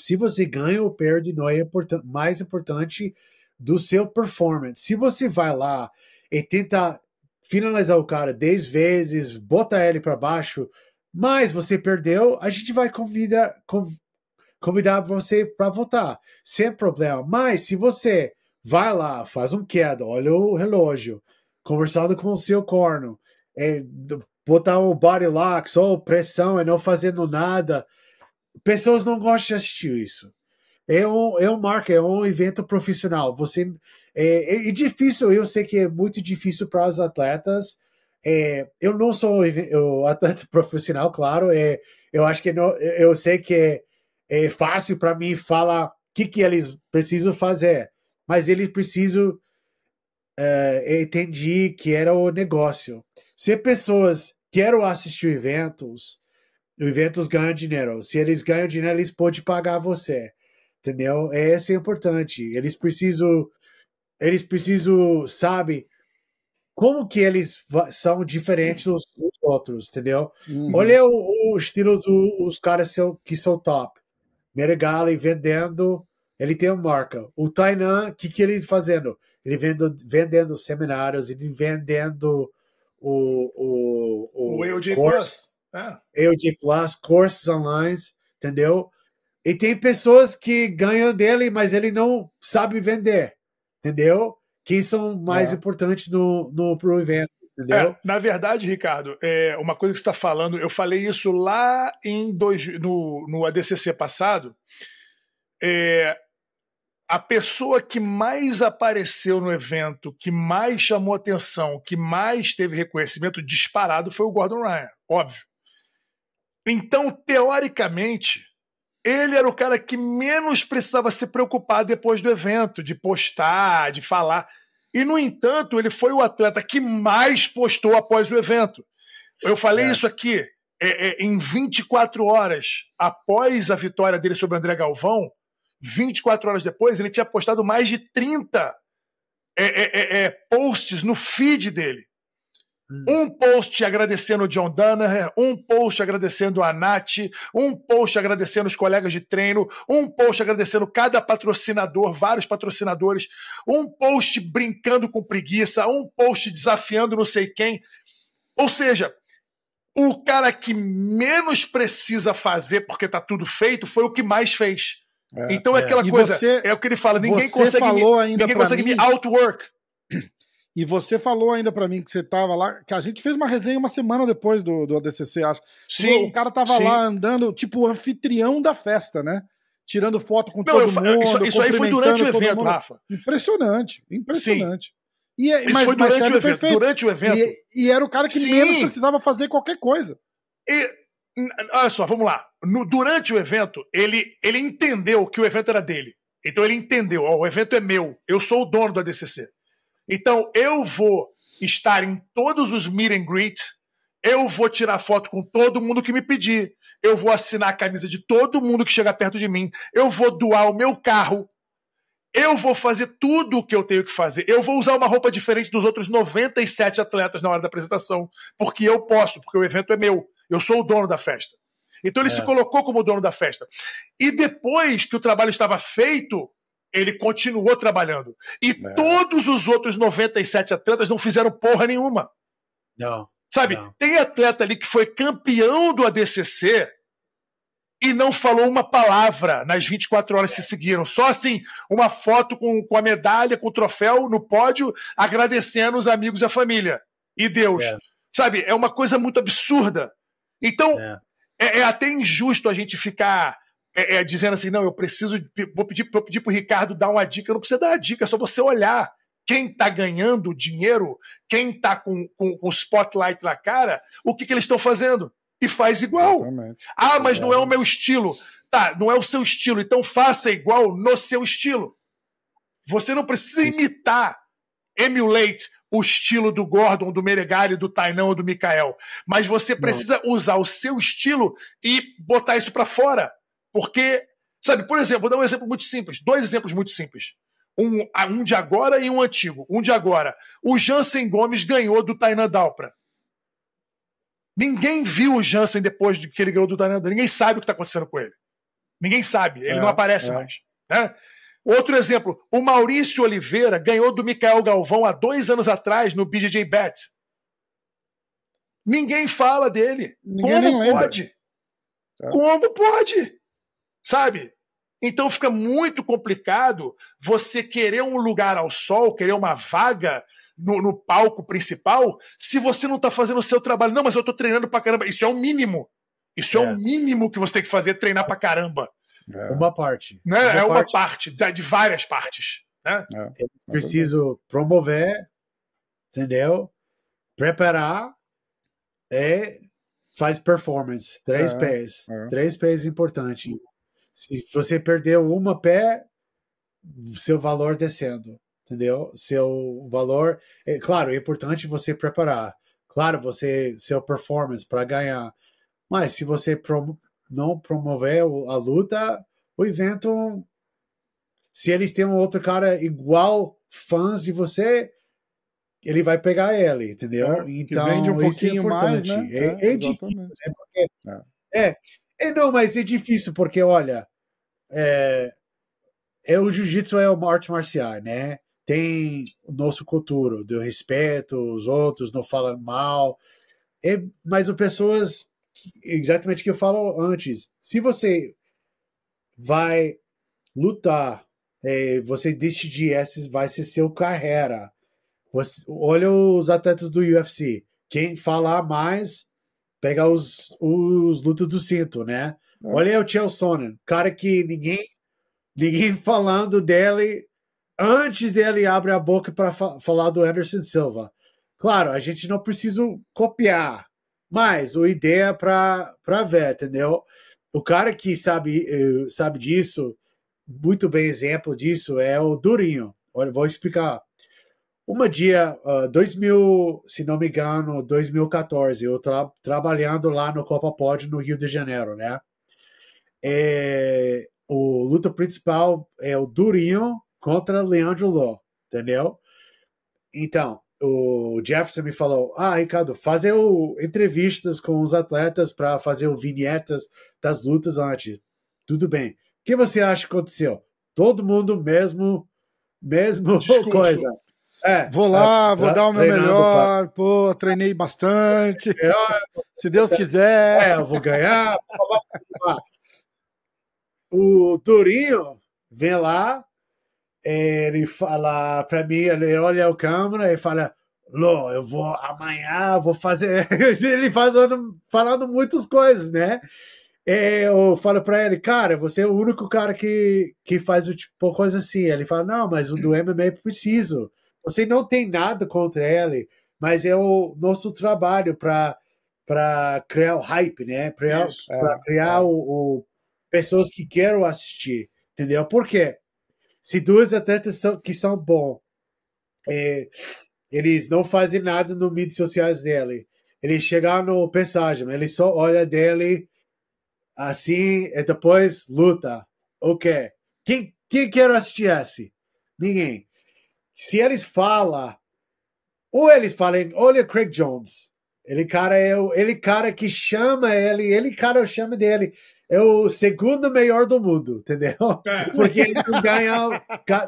se você ganha ou perde, não é mais importante do seu performance. Se você vai lá e tenta finalizar o cara 10 vezes, bota ele para baixo, mas você perdeu, a gente vai convidar, convidar você para votar, sem problema. Mas se você vai lá, faz um queda, olha o relógio, conversando com o seu corno, é, botar um body lock, só pressão e não fazendo nada. Pessoas não gostam de assistir isso. É um, é um marca, é um evento profissional. Você é, é, é difícil, eu sei que é muito difícil para os atletas. É, eu não sou o atleta profissional, claro. É, eu acho que não, eu sei que é, é fácil para mim falar o que, que eles precisam fazer, mas eles precisam uh, entendi que era o negócio. Se pessoas querem assistir eventos, eventos ganham dinheiro. Se eles ganham dinheiro, eles podem pagar você. Entendeu? Esse é importante. Eles precisam, eles precisam, sabe, como que eles são diferentes dos, outros, entendeu? Uhum. Olha o, o estilo dos caras que são top. Meregali vendendo, ele tem uma marca. O Tainan, o que, que ele fazendo? ele vendo, vendendo seminários, ele vendendo o, o, o, o Plus. É. EOG Plus, cursos online, entendeu? E tem pessoas que ganham dele, mas ele não sabe vender, entendeu? Que são mais é. importantes no, no pro evento. É, na verdade, Ricardo, é uma coisa que você está falando, eu falei isso lá em dois, no, no ADCC passado. É, a pessoa que mais apareceu no evento, que mais chamou atenção, que mais teve reconhecimento disparado foi o Gordon Ryan, óbvio. Então, teoricamente, ele era o cara que menos precisava se preocupar depois do evento, de postar, de falar. E, no entanto, ele foi o atleta que mais postou após o evento. Eu falei é. isso aqui é, é, em 24 horas após a vitória dele sobre o André Galvão 24 horas depois, ele tinha postado mais de 30 é, é, é, é, posts no feed dele. Hum. Um post agradecendo o John Danaher, um post agradecendo a Nath, um post agradecendo os colegas de treino, um post agradecendo cada patrocinador, vários patrocinadores, um post brincando com preguiça, um post desafiando não sei quem. Ou seja, o cara que menos precisa fazer porque tá tudo feito foi o que mais fez. É, então é, é aquela coisa, você, é o que ele fala, ninguém consegue, me, ninguém consegue mim, me outwork. E você falou ainda para mim que você tava lá, que a gente fez uma resenha uma semana depois do, do ADCC, acho. Sim, o cara tava sim. lá andando, tipo, anfitrião da festa, né? Tirando foto com Não, todo eu, mundo. Isso, isso aí foi durante o evento, mundo. Rafa. Impressionante, impressionante. Sim. E, é, isso mas, foi durante o evento. Perfeito. Durante o evento. E, e, era o cara que sim. menos precisava fazer qualquer coisa. E, olha só, vamos lá no, durante o evento, ele, ele entendeu que o evento era dele. Então ele entendeu, ó, o evento é meu, eu sou o dono do ADCC. Então eu vou estar em todos os meet and greet, eu vou tirar foto com todo mundo que me pedir, eu vou assinar a camisa de todo mundo que chega perto de mim, eu vou doar o meu carro, eu vou fazer tudo o que eu tenho que fazer. Eu vou usar uma roupa diferente dos outros 97 atletas na hora da apresentação, porque eu posso, porque o evento é meu. Eu sou o dono da festa. Então ele é. se colocou como dono da festa. E depois que o trabalho estava feito, ele continuou trabalhando. E é. todos os outros 97 atletas não fizeram porra nenhuma. Não. Sabe, não. tem atleta ali que foi campeão do ADCC e não falou uma palavra nas 24 horas que se seguiram. Só assim, uma foto com, com a medalha, com o troféu no pódio, agradecendo os amigos e a família. E Deus. É. Sabe, é uma coisa muito absurda. Então, é é, é até injusto a gente ficar é, é, dizendo assim, não, eu preciso, vou pedir, vou pedir pro Ricardo dar uma dica. Não precisa dar uma dica, é só você olhar quem está ganhando dinheiro, quem está com, com, com, o spotlight na cara, o que, que eles estão fazendo. E faz igual. Exatamente. Ah, mas não é o meu estilo. Tá, não é o seu estilo, então faça igual no seu estilo. Você não precisa imitar, emulate o estilo do Gordon, do Meregari, do Tainão ou do Mikael. Mas você precisa Não. usar o seu estilo e botar isso para fora. Porque, sabe, por exemplo, vou dar um exemplo muito simples. Dois exemplos muito simples. Um, um de agora e um antigo. Um de agora. O Jansen Gomes ganhou do Tainan Dalpra. Ninguém viu o Jansen depois de que ele ganhou do Tainan Dalpra. Ninguém sabe o que está acontecendo com ele. Ninguém sabe. Ele é, não aparece é. mais. Né? Outro exemplo, o Maurício Oliveira ganhou do Micael Galvão há dois anos atrás no BJJ Bet. Ninguém fala dele. Ninguém Como pode? É. Como pode? Sabe? Então fica muito complicado você querer um lugar ao sol, querer uma vaga no, no, palco principal se você não tá fazendo o seu trabalho. Não, mas eu tô treinando pra caramba. Isso é o mínimo. Isso é, é o mínimo que você tem que fazer, treinar pra caramba. É. Uma parte. Né? Uma é uma parte, parte de várias partes. Né? É. preciso promover, entendeu? Preparar e faz performance. Três é, pés. É. Três pés importante. Se você perdeu uma pé, seu valor descendo, entendeu? Seu valor, é claro, é importante você preparar. Claro, você seu performance para ganhar. Mas se você prom não promover a luta, o evento se eles têm um outro cara igual fãs de você, ele vai pegar ele, entendeu? É, então, vende um é pouquinho é mais, né? É, é, é né? Porque, é. É. não, mas é difícil porque, olha, é, é o jiu-jitsu é uma arte marcial, né? Tem o nosso cultura, do respeito, os outros não falam mal. É, mas as pessoas, exatamente o que eu falo antes, se você vai lutar, é, você decidir essa vai ser seu carreira. Você, olha os atletas do UFC. Quem falar mais, pega os, os lutas do cinto, né? É. Olha o Chael Sonnen, cara que ninguém ninguém falando dele antes dele abrir a boca para fa falar do Anderson Silva. Claro, a gente não precisa copiar, mas a ideia é para ver, entendeu? O cara que sabe, eh, sabe disso, muito bem exemplo disso, é o Durinho. Olha, vou explicar. Uma dia, uh, 2000, se não me engano, 2014, eu tra trabalhando lá no Copa Pod no Rio de Janeiro, né? É, o luta principal é o Durinho contra Leandro Ló, entendeu? Então, o Jefferson me falou: Ah, Ricardo, fazer o, entrevistas com os atletas para fazer o vinhetas das lutas antes. Tudo bem. O que você acha que aconteceu? Todo mundo mesmo, mesmo Discurso. coisa. É, vou lá, vou dar o meu melhor. Pra... Pô, treinei bastante. Se Deus quiser. É, eu vou ganhar o Turinho vem lá, ele fala para mim, ele olha a câmera e fala, Lô, eu vou amanhã, vou fazer. ele falando, falando muitas coisas, né? Eu falo para ele, cara, você é o único cara que, que faz o tipo coisa assim. Ele fala, não, mas o do MMA é preciso. Você não tem nada contra ele, mas é o nosso trabalho para para criar o hype, né? Para é, criar é. o, o pessoas que querem assistir, entendeu? Por quê? Se dois atletas são, que são bons, é, eles não fazem nada no mídias sociais dele, ele chegar no passagem, ele só olha dele assim e depois luta. Ok. Quem, quem quer assistir esse? Ninguém. Se eles falam, ou eles falam, olha Craig Jones, ele cara é o, ele cara que chama ele, ele cara chama dele é o segundo melhor do mundo, entendeu? É. Porque ele não ganha.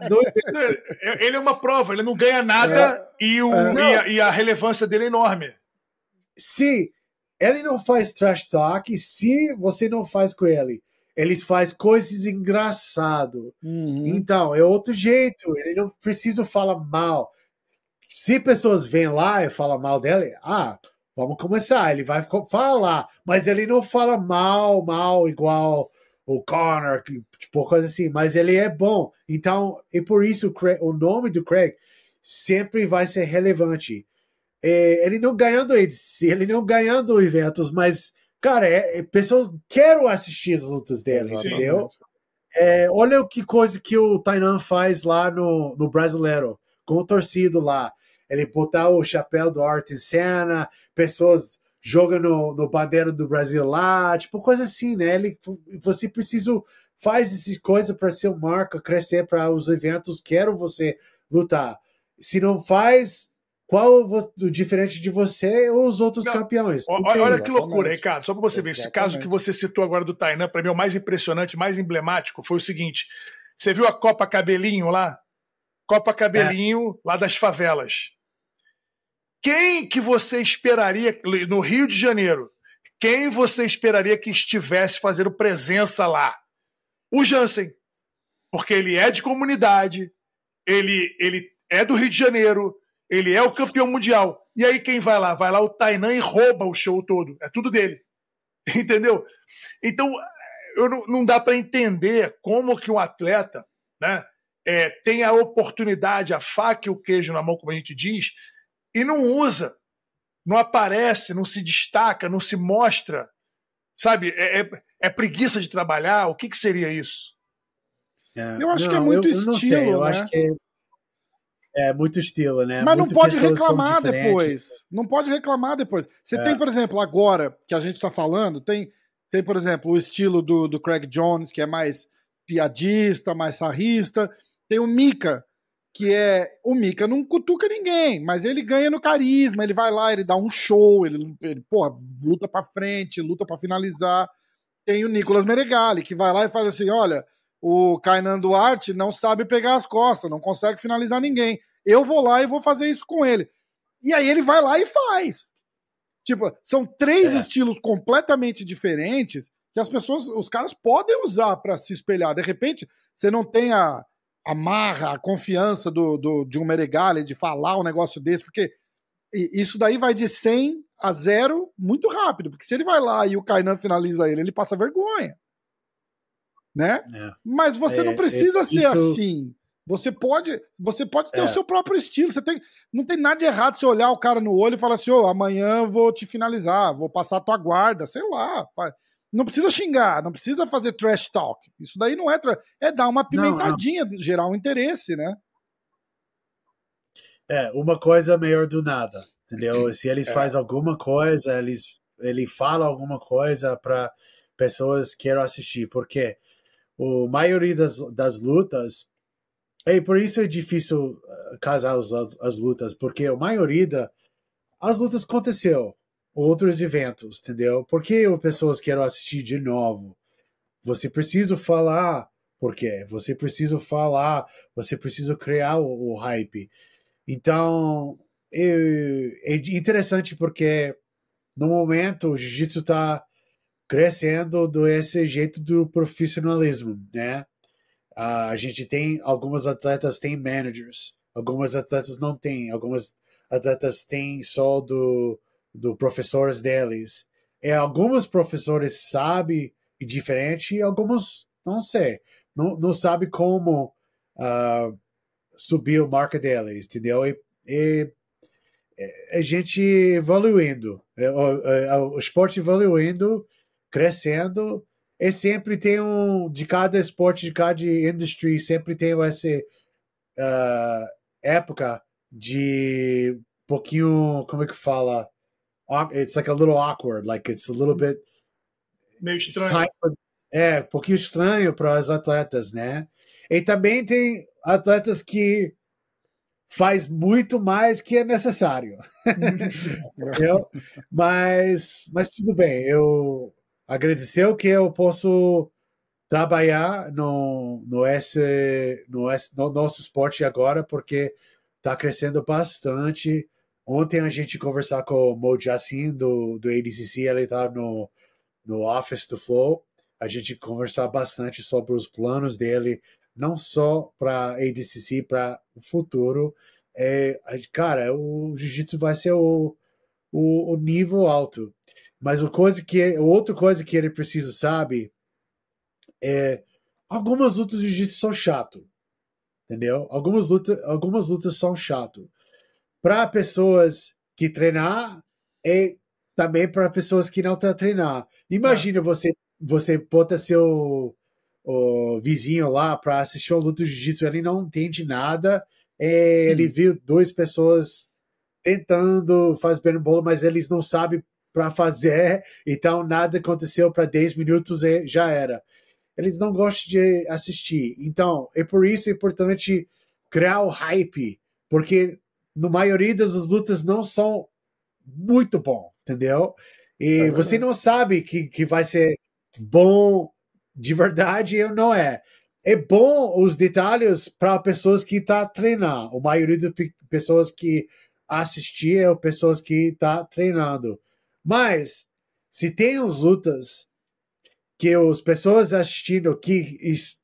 Dois... Ele é uma prova, ele não ganha nada é. e, o, é. e, a, e, a, relevância dele é enorme. Se ele não faz trash talk, se você não faz com ele, eles faz coisas engraçadas. Uhum. Então, é outro jeito. Ele não precisa falar mal. Se pessoas vêm lá e falam mal dele, ah, Vamos começar. Ele vai falar, mas ele não fala mal, mal, igual o Connor, tipo, coisa assim. Mas ele é bom. Então, e por isso o nome do Craig sempre vai ser relevante. É, ele não ganhando ele não ganhando eventos, mas, cara, é, é, pessoas querem assistir as lutas dele, Sim. entendeu? É, olha que coisa que o Tainan faz lá no, no Brasileiro, com o torcido lá ele botar o chapéu do Arte Cena, pessoas jogando no, no bandeira do Brasil lá, tipo coisa assim, né? Ele, você precisa faz essas coisas para seu marca crescer para os eventos, quero você lutar. Se não faz, qual o diferente de você ou os outros não, campeões? Olha, olha que loucura, Ricardo. Só para você ver, esse caso que você citou agora do Tainan, para mim é o mais impressionante, mais emblemático foi o seguinte: você viu a Copa Cabelinho lá? Copa Cabelinho, é. lá das favelas. Quem que você esperaria no Rio de Janeiro? Quem você esperaria que estivesse fazendo presença lá? O Jansen, porque ele é de comunidade, ele ele é do Rio de Janeiro, Ele é o campeão mundial. E aí quem vai lá? Vai lá o Tainan e rouba o show todo. É tudo dele. Entendeu? Então, eu não, não dá para entender como que um atleta né, é, tem a oportunidade, a faca e o queijo na mão, como a gente diz, e não usa, não aparece, não se destaca, não se mostra. Sabe? É, é, é preguiça de trabalhar? O que, que seria isso? É, eu acho não, que é muito eu, estilo. Eu, sei, eu né? É muito estilo, né? Mas não pode reclamar depois. Não pode reclamar depois. Você é. tem, por exemplo, agora que a gente está falando, tem, tem, por exemplo, o estilo do, do Craig Jones, que é mais piadista, mais sarrista. Tem o Mika, que é. O Mika não cutuca ninguém, mas ele ganha no carisma, ele vai lá, ele dá um show, ele, ele porra, luta pra frente, luta para finalizar. Tem o Nicolas Meregali, que vai lá e faz assim: olha o Kainan Duarte não sabe pegar as costas, não consegue finalizar ninguém. Eu vou lá e vou fazer isso com ele. E aí ele vai lá e faz. Tipo, são três é. estilos completamente diferentes que as pessoas, os caras podem usar para se espelhar. De repente, você não tem a, a marra, a confiança do, do, de um Meregali de falar um negócio desse, porque isso daí vai de 100 a 0 muito rápido. Porque se ele vai lá e o Kainan finaliza ele, ele passa vergonha né? É. Mas você é, não precisa é, ser isso... assim. Você pode, você pode ter o é. seu próprio estilo. Você tem, não tem nada de errado você olhar o cara no olho e falar assim: "Ô, oh, amanhã vou te finalizar, vou passar a tua guarda", sei lá. Não precisa xingar, não precisa fazer trash talk. Isso daí não é é dar uma pimentadinha, não, não. gerar um interesse, né? É, uma coisa melhor do nada, entendeu? Se eles é. fazem alguma coisa, eles ele fala alguma coisa para pessoas queiram assistir, porque a maioria das, das lutas. E por isso é difícil eh, casar as, as lutas, porque a maioria das as lutas aconteceu, outros eventos, entendeu? Por que as pessoas querem assistir de novo? Você precisa falar por quê? Você precisa falar, você precisa criar o, o hype. Então, é, é interessante porque no momento o jiu-jitsu está crescendo do esse jeito do profissionalismo, né? A gente tem algumas atletas têm managers, algumas atletas não têm, algumas atletas têm só do, do professores deles. E alguns professores sabem diferente, e alguns não sei, não, não sabe como uh, subir o marca deles, entendeu? E, e a gente evoluindo, o, o, o esporte evoluindo crescendo. E sempre tem um de cada esporte de cada industry sempre tem essa uh, época de pouquinho como é que fala? It's like a little awkward like it's a little bit meio estranho. for, é um pouquinho estranho para os atletas né? E também tem atletas que faz muito mais que é necessário. Mas mas tudo bem eu agradeceu que eu posso trabalhar no, no, S, no, S, no nosso esporte agora, porque está crescendo bastante. Ontem a gente conversar com o Mo Jassin do, do ADCC, ele está no, no Office do Flow. A gente conversar bastante sobre os planos dele, não só para ADCC, para o futuro. É, cara, o jiu-jitsu vai ser o, o, o nível alto. Mas o coisa que outra coisa que ele precisa sabe é algumas lutas de jiu-jitsu são chato. Entendeu? Algumas lutas, algumas lutas são chato. Para pessoas que treinar e também para pessoas que não estão tá treinar. Imagina ah. você você bota seu o vizinho lá para assistir uma luta de jiu-jitsu, ele não entende nada. ele viu duas pessoas tentando fazer bolo, mas eles não sabem para fazer, então nada aconteceu para 10 minutos e já era. Eles não gostam de assistir. Então, é por isso é importante criar o hype, porque na maioria das lutas não são muito bom, entendeu? E é você não sabe que, que vai ser bom de verdade ou não é. É bom os detalhes para pessoas que estão tá treinando. A maioria das pessoas que assistir é pessoas que estão tá treinando. Mas, se tem as lutas que as pessoas assistindo que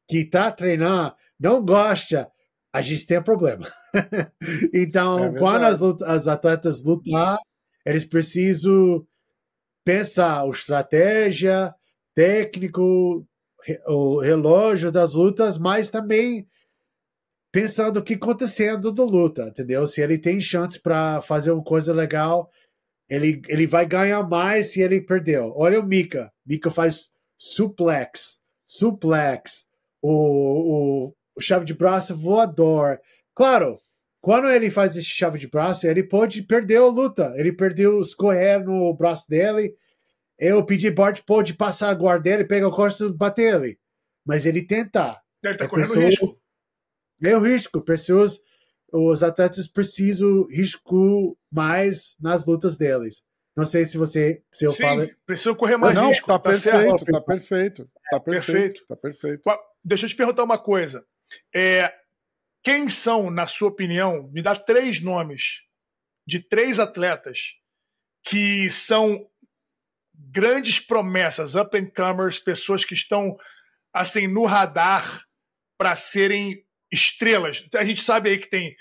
que tá treinando não gosta a gente tem um problema. então, é quando as, as atletas lutar, eles precisam pensar a estratégia, técnico, o relógio das lutas, mas também pensando o que acontecendo da luta, entendeu? Se ele tem chance para fazer uma coisa legal, ele, ele vai ganhar mais se ele perdeu. Olha o Mika. Mika faz suplex, suplex, o, o, o chave de braço voador. Claro, quando ele faz esse chave de braço, ele pode perder a luta. Ele perdeu escorrer no braço dele. Eu pedi Bart pode passar a guarda dele, pegar o costo e bater ele. Mas ele tenta. Ele tá é correndo pessoas, risco. É o risco. Pessoas, os atletas precisam risco mais nas lutas deles. Não sei se você. Se eu Sim, falo... precisam correr mais não, risco. Tá, tá perfeito, tá perfeito. Tá perfeito. perfeito. Tá perfeito. Deixa eu te perguntar uma coisa. É, quem são, na sua opinião, me dá três nomes de três atletas que são grandes promessas, up and comers, pessoas que estão assim no radar para serem estrelas. A gente sabe aí que tem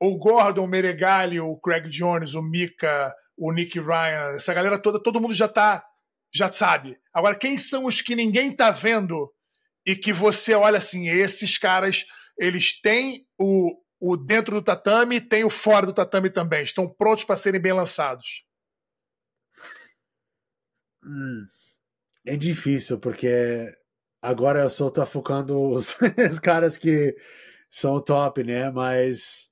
o Gordon, o Meregali, o Craig Jones, o Mika, o Nick Ryan, essa galera toda, todo mundo já tá já sabe. Agora quem são os que ninguém tá vendo e que você olha assim, esses caras, eles têm o, o dentro do tatame, tem o fora do tatame também, estão prontos para serem bem lançados. Hum, é difícil, porque agora eu só tô focando os, os caras que são top, né? Mas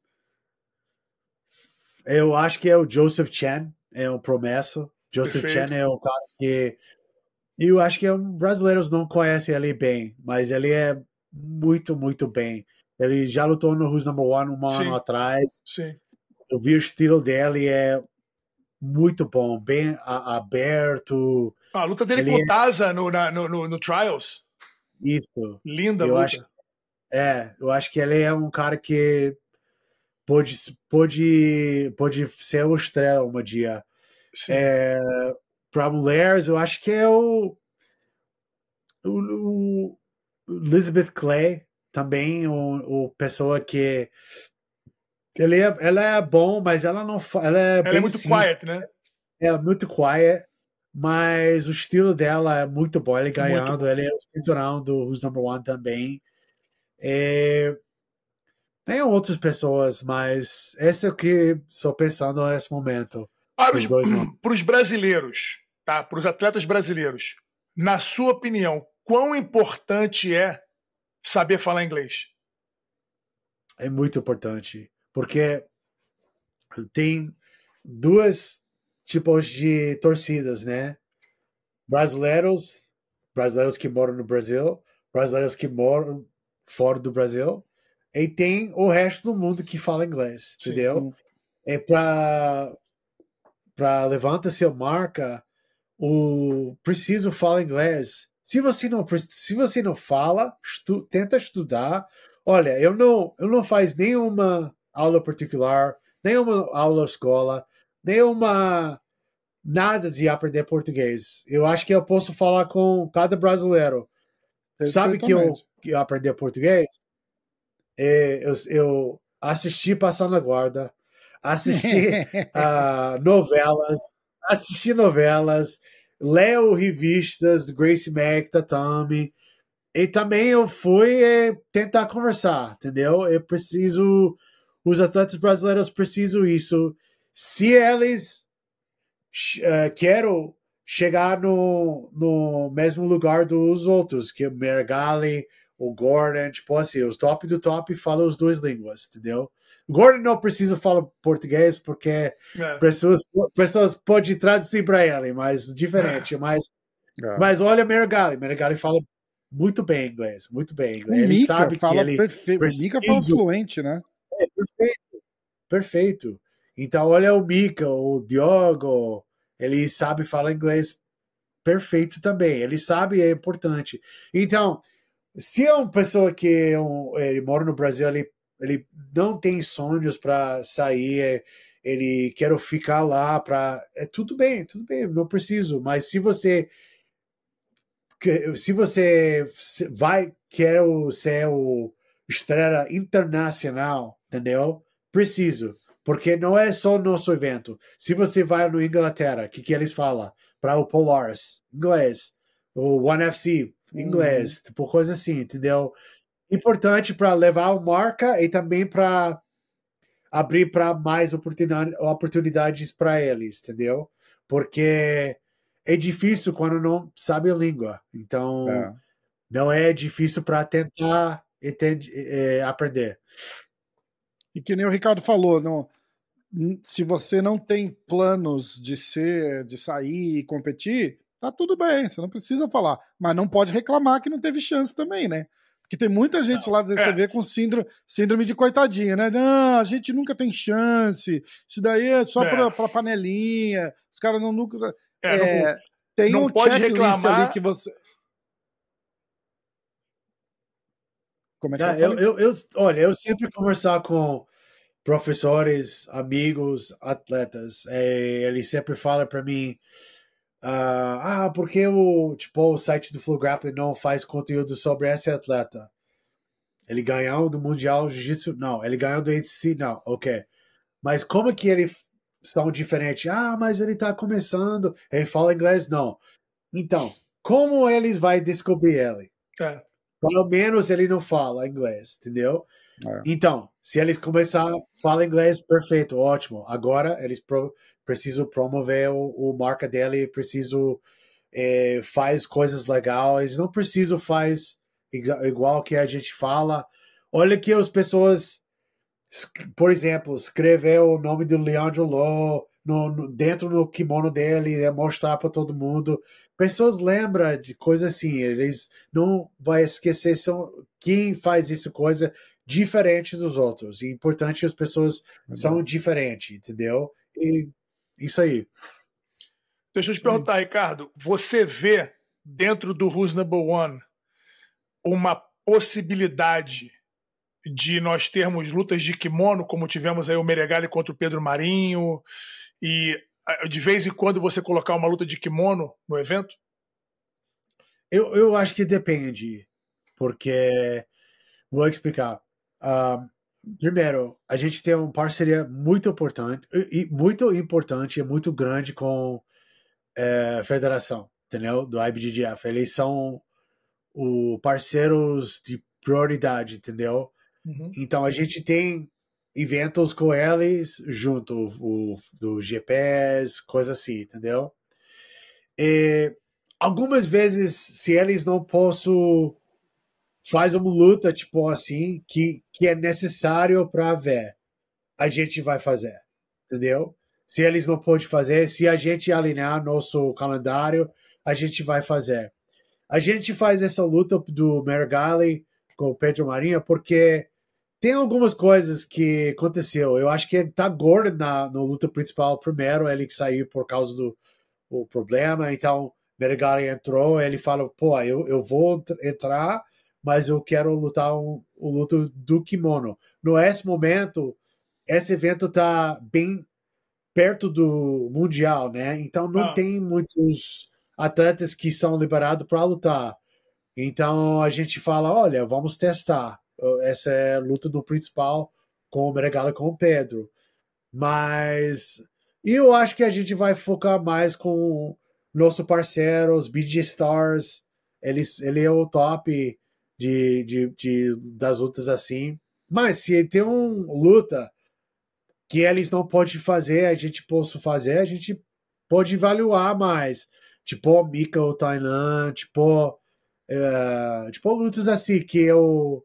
eu acho que é o Joseph Chen, é um promessa. Joseph Perfeito. Chen é um cara que eu acho que um, brasileiros não conhecem ele bem, mas ele é muito, muito bem. Ele já lutou no Who's Number One um ano atrás. Sim. Eu vi o estilo dele, é muito bom, bem aberto. a luta dele ele com o é Taza no, no, no, no, Trials. Isso. Linda eu luta. Acho, é, eu acho que ele é um cara que pode, pode, pode ser o estrela um dia. Sim. É, para mulheres, eu acho que é o, o, o Elizabeth Clay também, o, o pessoa que ele é, ela é bom, mas ela não ela é, ela é muito simples. quiet, né? É muito quiet, mas o estilo dela é muito bom. Ele ganhando, ele é o cinturão do Who's Number One também. É, tem outras pessoas, mas esse é o que estou pensando nesse momento. Para os, para os brasileiros, tá? Para os atletas brasileiros, na sua opinião, quão importante é saber falar inglês? É muito importante, porque tem duas tipos de torcidas, né? Brasileiros, brasileiros que moram no Brasil, brasileiros que moram fora do Brasil, e tem o resto do mundo que fala inglês, Sim. entendeu? É para para levanta seu marca, o preciso falar inglês. Se você não se você não fala, estu, tenta estudar. Olha, eu não eu não faz nenhuma aula particular, nenhuma aula escola, nenhuma nada de aprender português. Eu acho que eu posso falar com cada brasileiro. Sabe que eu, que eu aprendi português? É, eu, eu assisti Passando a Guarda, assisti uh, novelas, assisti novelas, leio revistas, Grace Mack, Tatami, e também eu fui é, tentar conversar, entendeu? Eu preciso, os atletas brasileiros precisam isso. Se eles uh, querem chegar no, no mesmo lugar dos outros, que o Mergali, o Gordon, tipo assim, os top do top falam as duas línguas, entendeu? Gordon não precisa falar português porque é. pessoas, pessoas podem traduzir para ele, mas diferente. É. Mas, é. mas olha Mergali, Mergali fala muito bem inglês, muito bem inglês. O ele Mika sabe fala que ele. Precisa... O Mika fala fluente, né? É, perfeito, perfeito. Então olha o Mika, o Diogo, ele sabe falar inglês perfeito também. Ele sabe é importante. Então se é uma pessoa que é um, ele mora no Brasil, ele, ele não tem sonhos para sair, é, ele quer ficar lá para é tudo bem, tudo bem, não preciso. Mas se você se você vai quer ser o estrela internacional, entendeu? Preciso. Porque não é só nosso evento. Se você vai no Inglaterra, o que, que eles falam? Para o Polaris, inglês. O One FC, inglês. Uhum. Tipo, coisa assim, entendeu? Importante para levar a marca e também para abrir para mais oportunidade, oportunidades para eles, entendeu? Porque é difícil quando não sabe a língua. Então, é. não é difícil para tentar entende, é, aprender. E que nem o Ricardo falou, não, se você não tem planos de ser, de sair e competir, tá tudo bem, você não precisa falar. Mas não pode reclamar que não teve chance também, né? Porque tem muita gente não, lá da DCV é. com síndrome, síndrome de coitadinha, né? Não, a gente nunca tem chance. Isso daí é só é. Pra, pra panelinha. Os caras não nunca. É, é, não, tem não um pode reclamar... ali que você. Como é que é, eu, eu, eu, olha, eu sempre conversar com professores, amigos, atletas. É, ele sempre fala para mim, uh, ah, porque o tipo o site do Flow Grappling não faz conteúdo sobre esse atleta? Ele ganhou do mundial jiu-jitsu? Não. Ele ganhou do ACC? Não. Ok. Mas como que ele são diferentes? Ah, mas ele tá começando. Ele fala inglês? Não. Então, como eles vai descobrir ele? É. Pelo menos ele não fala inglês, entendeu? É. Então, se eles começar a falar inglês, perfeito, ótimo. Agora eles pro, precisam promover o, o marca dele, precisam é, faz coisas legais, não precisam faz igual que a gente fala. Olha que as pessoas, por exemplo, escrever o nome do Leandro Lô no, no, dentro do kimono dele, mostrar para todo mundo. Pessoas lembram de coisas assim, eles não vai esquecer são quem faz isso coisa diferente dos outros. E é importante as pessoas uhum. são diferentes, entendeu? E isso aí. Deixa eu te perguntar, Ricardo, você vê dentro do Who's Number One uma possibilidade de nós termos lutas de kimono, como tivemos aí o Meregali contra o Pedro Marinho, e de vez em quando você colocar uma luta de kimono no evento? Eu, eu acho que depende, porque vou explicar. Uh, primeiro, a gente tem uma parceria muito importante, e muito importante e muito grande com é, a federação, entendeu? Do IBGF. Eles são os parceiros de prioridade, entendeu? Uhum. Então a gente tem eventos com eles junto o, do GPS, coisa assim, entendeu? E algumas vezes, se eles não possam faz uma luta, tipo assim, que, que é necessário para ver. A gente vai fazer, entendeu? Se eles não podem fazer, se a gente alinhar nosso calendário, a gente vai fazer. A gente faz essa luta do Mergali com o Pedro Marinho porque tem algumas coisas que aconteceu. Eu acho que tá gordo na, na luta principal primeiro, ele que saiu por causa do o problema. Então, Mergali entrou, ele fala, pô, eu, eu vou entrar mas eu quero lutar o um, um luto do kimono. No esse momento, esse evento está bem perto do mundial, né? Então não ah. tem muitos atletas que são liberados para lutar. Então a gente fala, olha, vamos testar. Essa é a luta do principal com o Meregala com o Pedro. Mas eu acho que a gente vai focar mais com nosso parceiro, os BG Stars. Eles, ele é o top de, de, de, das lutas assim. Mas se tem uma luta que eles não podem fazer, a gente possa fazer, a gente pode avaliar mais. Tipo, Mika ou Tainan, tipo, uh, tipo, lutas assim que eu,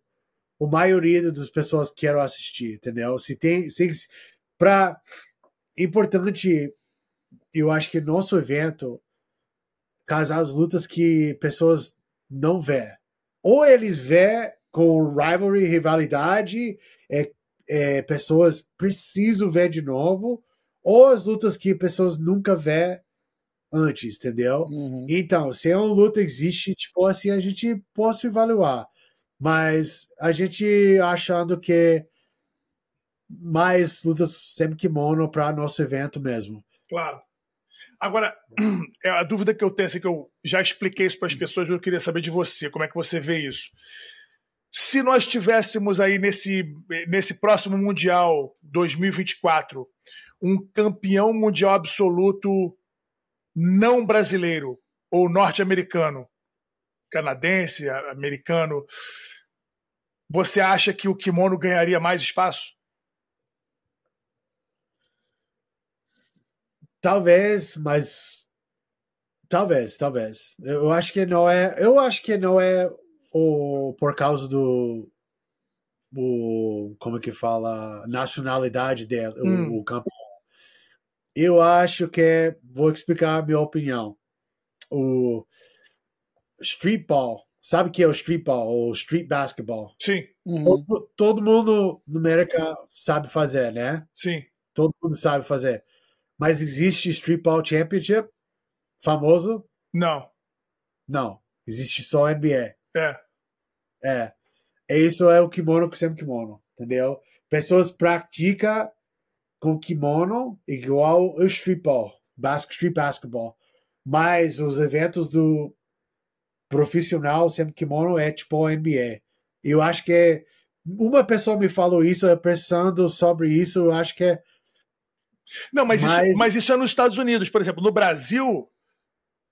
a maioria das pessoas querem assistir, entendeu? Se tem, se, para importante, eu acho que nosso evento casar as lutas que pessoas não vê ou eles vê com rivalry, rivalidade, é, é, pessoas precisam ver de novo, ou as lutas que pessoas nunca vê antes, entendeu? Uhum. Então, se uma luta existe, tipo assim, a gente pode avaliar. Mas a gente achando que mais lutas sempre kimono para nosso evento mesmo. Claro. Agora, é a dúvida que eu tenho, assim, que eu já expliquei isso para as pessoas, eu queria saber de você, como é que você vê isso. se nós tivéssemos aí nesse, nesse próximo Mundial 2024 um campeão mundial absoluto não brasileiro ou norte-americano, canadense, americano, você acha que o kimono ganharia mais espaço? Talvez, mas talvez, talvez. Eu acho que não é. Eu acho que não é o por causa do o como é que fala nacionalidade dele, hum. o, o campeão. Eu acho que vou explicar a minha opinião. O streetball Sabe o que é o streetball ou street basketball? Sim. Uhum. Todo, todo, mundo no América sabe fazer, né? Sim. Todo mundo sabe fazer. Mas existe streetball championship famoso? Não. Não. Existe só NBA. É. É. é isso é o kimono que sempre kimono, entendeu? Pessoas praticam com kimono igual o streetball, basket, street basketball. Mas os eventos do profissional sempre kimono é tipo NBA. Eu acho que é, uma pessoa me falou isso, pensando sobre isso, eu acho que é. Não, mas, mais... isso, mas isso é nos Estados Unidos. Por exemplo, no Brasil,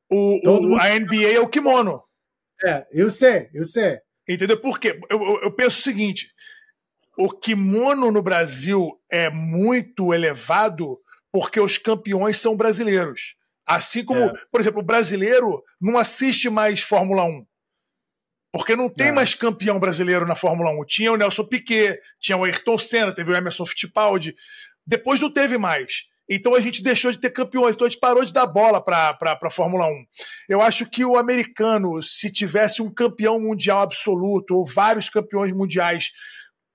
o, o a NBA é o kimono. É, eu sei, eu sei. Entendeu? Por quê? Eu, eu, eu penso o seguinte: o kimono no Brasil é muito elevado porque os campeões são brasileiros. Assim como, é. por exemplo, o brasileiro não assiste mais Fórmula 1. Porque não tem é. mais campeão brasileiro na Fórmula 1. Tinha o Nelson Piquet, tinha o Ayrton Senna, teve o Emerson Fittipaldi. Depois não teve mais. Então a gente deixou de ter campeões, então a gente parou de dar bola para a Fórmula 1. Eu acho que o americano, se tivesse um campeão mundial absoluto, ou vários campeões mundiais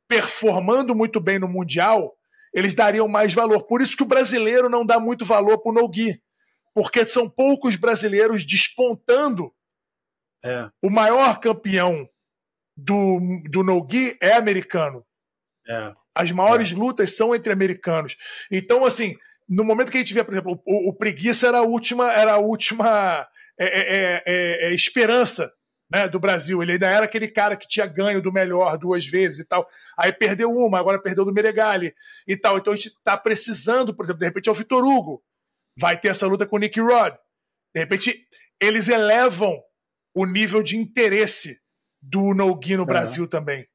performando muito bem no Mundial, eles dariam mais valor. Por isso que o brasileiro não dá muito valor para o Nogi porque são poucos brasileiros despontando. É. O maior campeão do, do no-gi é americano. É. As maiores é. lutas são entre americanos. Então, assim, no momento que a gente vê, por exemplo, o, o Preguiça era a última, era a última é, é, é, é, esperança né, do Brasil. Ele ainda era aquele cara que tinha ganho do melhor duas vezes e tal. Aí perdeu uma, agora perdeu do Meregali e tal. Então a gente está precisando, por exemplo, de repente é o Vitor Hugo vai ter essa luta com o Nick Rod. De repente, eles elevam o nível de interesse do No-Gi no é. Brasil também.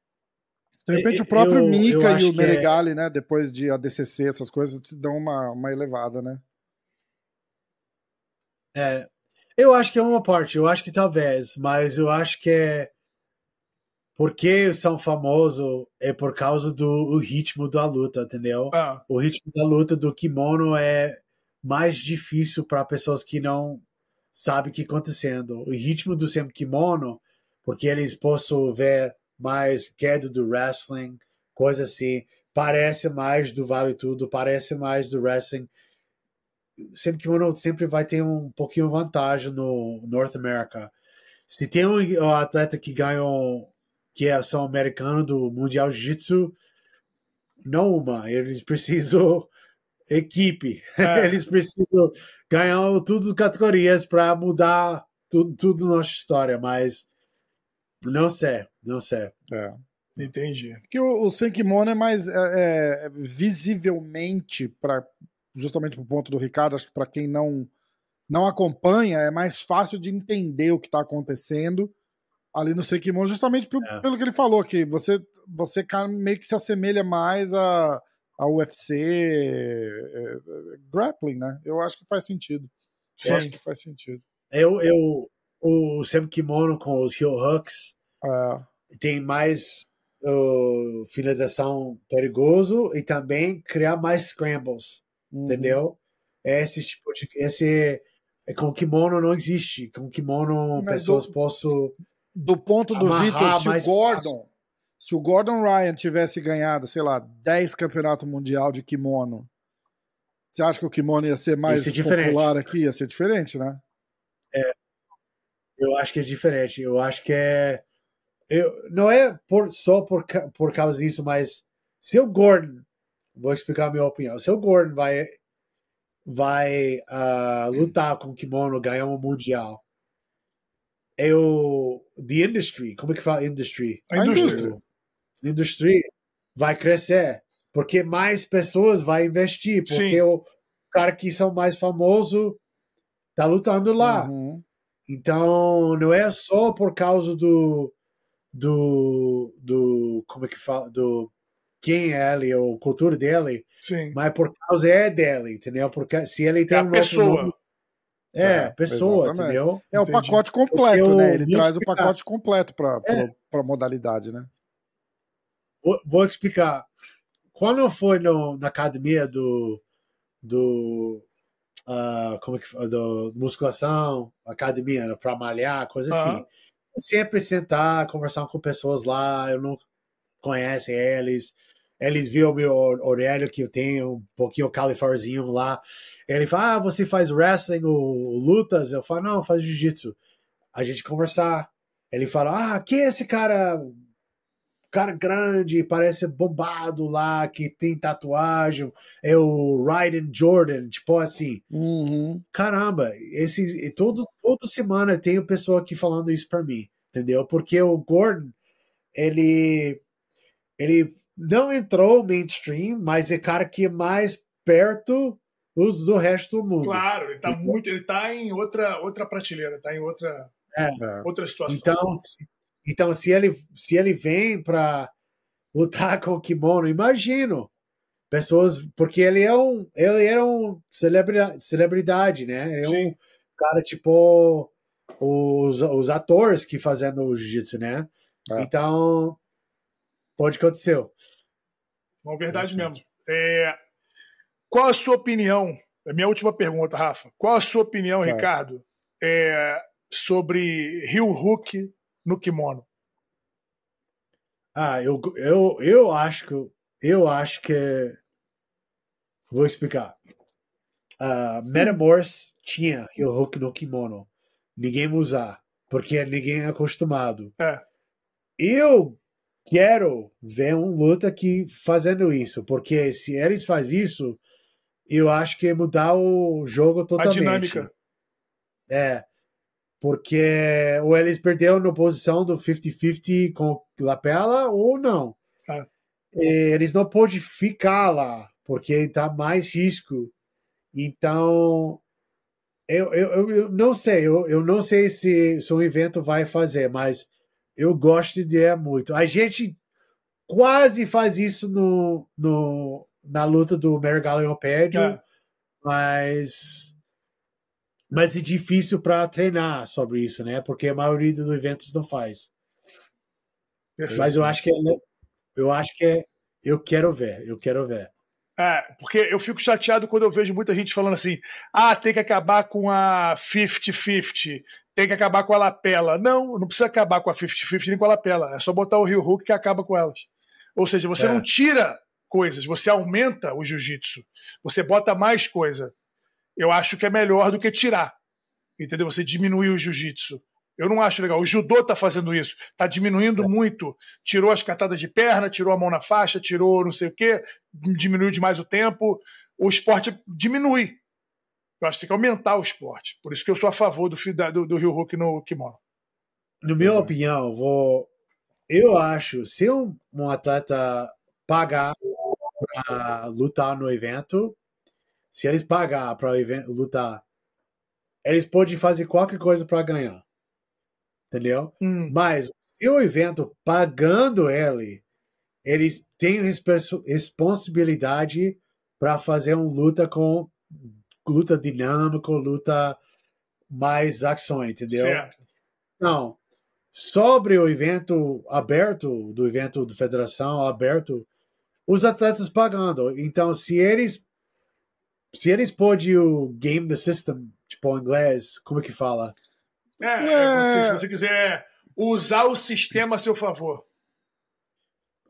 De repente, o próprio eu, Mika eu e o Meregali, é... né, depois de ADCC, essas coisas, dão uma, uma elevada, né? É, eu acho que é uma parte, eu acho que talvez, mas eu acho que é porque são famosos é por causa do ritmo da luta, entendeu? Ah. O ritmo da luta do kimono é mais difícil para pessoas que não sabem o que está acontecendo. O ritmo do sempre kimono, porque eles possam ver mais queda do wrestling, coisa assim, parece mais do Vale Tudo, parece mais do wrestling. Sempre kimono sempre vai ter um pouquinho vantagem no North America. Se tem um atleta que ganhou, que é são americano do Mundial Jiu-Jitsu, não uma, eles precisam equipe. É. Eles precisam ganhar tudo categorias para mudar tudo, tudo nossa história, mas não sei, não sei. É. Entendi. Porque o, o Senkimono é mais é, é, visivelmente, para justamente o ponto do Ricardo, acho que para quem não, não acompanha, é mais fácil de entender o que está acontecendo ali no Senkimono, justamente pelo, é. pelo que ele falou, que você, você meio que se assemelha mais a a UFC é, é, grappling, né? Eu acho que faz sentido. Sim. Eu acho que faz sentido. Eu, eu o Sam Kimono com os heel hooks é. tem mais uh, finalização perigoso e também criar mais scrambles, uhum. entendeu? Esse tipo de esse com kimono não existe. Com kimono Mas pessoas do, possam do ponto do Vitor, se o Gordon fácil se o Gordon Ryan tivesse ganhado, sei lá, 10 campeonatos mundial de kimono, você acha que o kimono ia ser mais ia ser popular aqui? Ia ser diferente, né? É, eu acho que é diferente. Eu acho que é. Eu, não é por, só por, por causa disso, mas se o Gordon. Vou explicar a minha opinião. Se o Gordon vai, vai uh, lutar com o kimono, ganhar um mundial, é o the industry, como é que fala industry? A indústria. Industry vai crescer, porque mais pessoas vai investir, porque Sim. o cara que são mais famoso tá lutando lá. Uhum. Então, não é só por causa do do do como é que fala, do quem é ele ou cultura dele, Sim. mas por causa é dele, entendeu? Porque se ele tem É a um pessoa. nome- é, É, pessoa, exatamente. entendeu? É o Entendi. pacote completo, Porque né? eu Ele traz o explicar. pacote completo para É. a modalidade, né? Vou, vou explicar. Quando eu fui no, na academia do do ah, como é que fala? do musculação, academia para malhar, coisa assim. Sempre sentar, conversar com pessoas lá, eu não conheço eles. Eles viram meu orelho que eu tenho, um pouquinho califorzinho lá. Ele fala, ah, você faz wrestling ou lutas? Eu falo, não, faço jiu-jitsu. A gente conversar. Ele fala, ah, quem é esse cara? Cara grande, parece bombado lá, que tem tatuagem. É o Ryden Jordan, tipo assim Uhum. caramba, esses, e todo, toda semana tem pessoa aqui falando isso pra mim, entendeu? Porque o Gordon, ele, ele não entrou mainstream, mas é cara que é mais perto dos, do resto do mundo. Claro, ele tá Então- muito, ele tá em outra, outra prateleira, tá em outra, É. outra situação. Então, então se ele se ele vem pra lutar com o kimono, imagino pessoas, porque ele é um ele era um celebridade, celebridade né? Ele é Sim. um cara tipo os, os atores que fazendo o jiu-jitsu, né? É. Então pode acontecer. Uma verdade mesmo. É, qual a sua opinião? É minha última pergunta, Rafa. Qual a sua opinião. Ricardo, é, sobre Rio Hook no kimono? Ah, eu, eu, eu acho que eu acho que vou explicar. Uh, Metamorphs tinha o hook no kimono. Ninguém usar, porque ninguém é acostumado. É. Eu quero ver um luta que fazendo isso, porque se eles fazem isso, eu acho que mudar o jogo A totalmente. dinâmica. É. Porque ou eles perderam na posição do 50-50 com lapela ou não. É. Eles não podem ficar lá, porque tá mais risco. Então, eu, eu, eu, não sei, eu, eu não sei se, se o evento vai fazer, mas eu gosto de ideia muito. A gente quase faz isso no, no, na luta do Mergulho Pédio, É. mas mas é difícil para treinar sobre isso, né? Porque a maioria dos eventos não faz. Perfeito. Mas eu acho que é, eu acho que é, eu quero ver, eu quero ver. É, porque eu fico chateado quando eu vejo muita gente falando assim: ah, tem que acabar com a 50-50, tem que acabar com a lapela. Não, não precisa acabar com a 50-50 nem com a lapela. É só botar o Rio Hook que acaba com elas. Ou seja, você É. não tira coisas, você aumenta o jiu-jitsu. Você bota mais coisa. Eu acho que é melhor do que tirar. Entendeu? Você diminuir o jiu-jitsu. Eu não acho legal. O judô tá fazendo isso. Tá diminuindo muito. Tirou as catadas de perna, tirou a mão na faixa, tirou não sei o quê, diminuiu demais o tempo. O esporte diminui. Eu acho que tem que aumentar o esporte. Por isso que eu sou a favor do, do, do Rio Hulk no kimono. Na minha opinião, vou, eu acho, se um, um atleta pagar para lutar no evento, se eles pagar para lutar, eles podem fazer qualquer coisa para ganhar. Entendeu? Hum, Mas se o evento pagando ele, eles têm responsa- responsabilidade para fazer uma luta com luta dinâmica, luta mais ações, entendeu? certo. Não. Sobre o evento aberto, do evento da federação aberto, os atletas pagando. Então, se eles se eles podem o game the system, tipo em inglês, como é que fala? É, é, você- se você quiser usar o sistema a seu favor.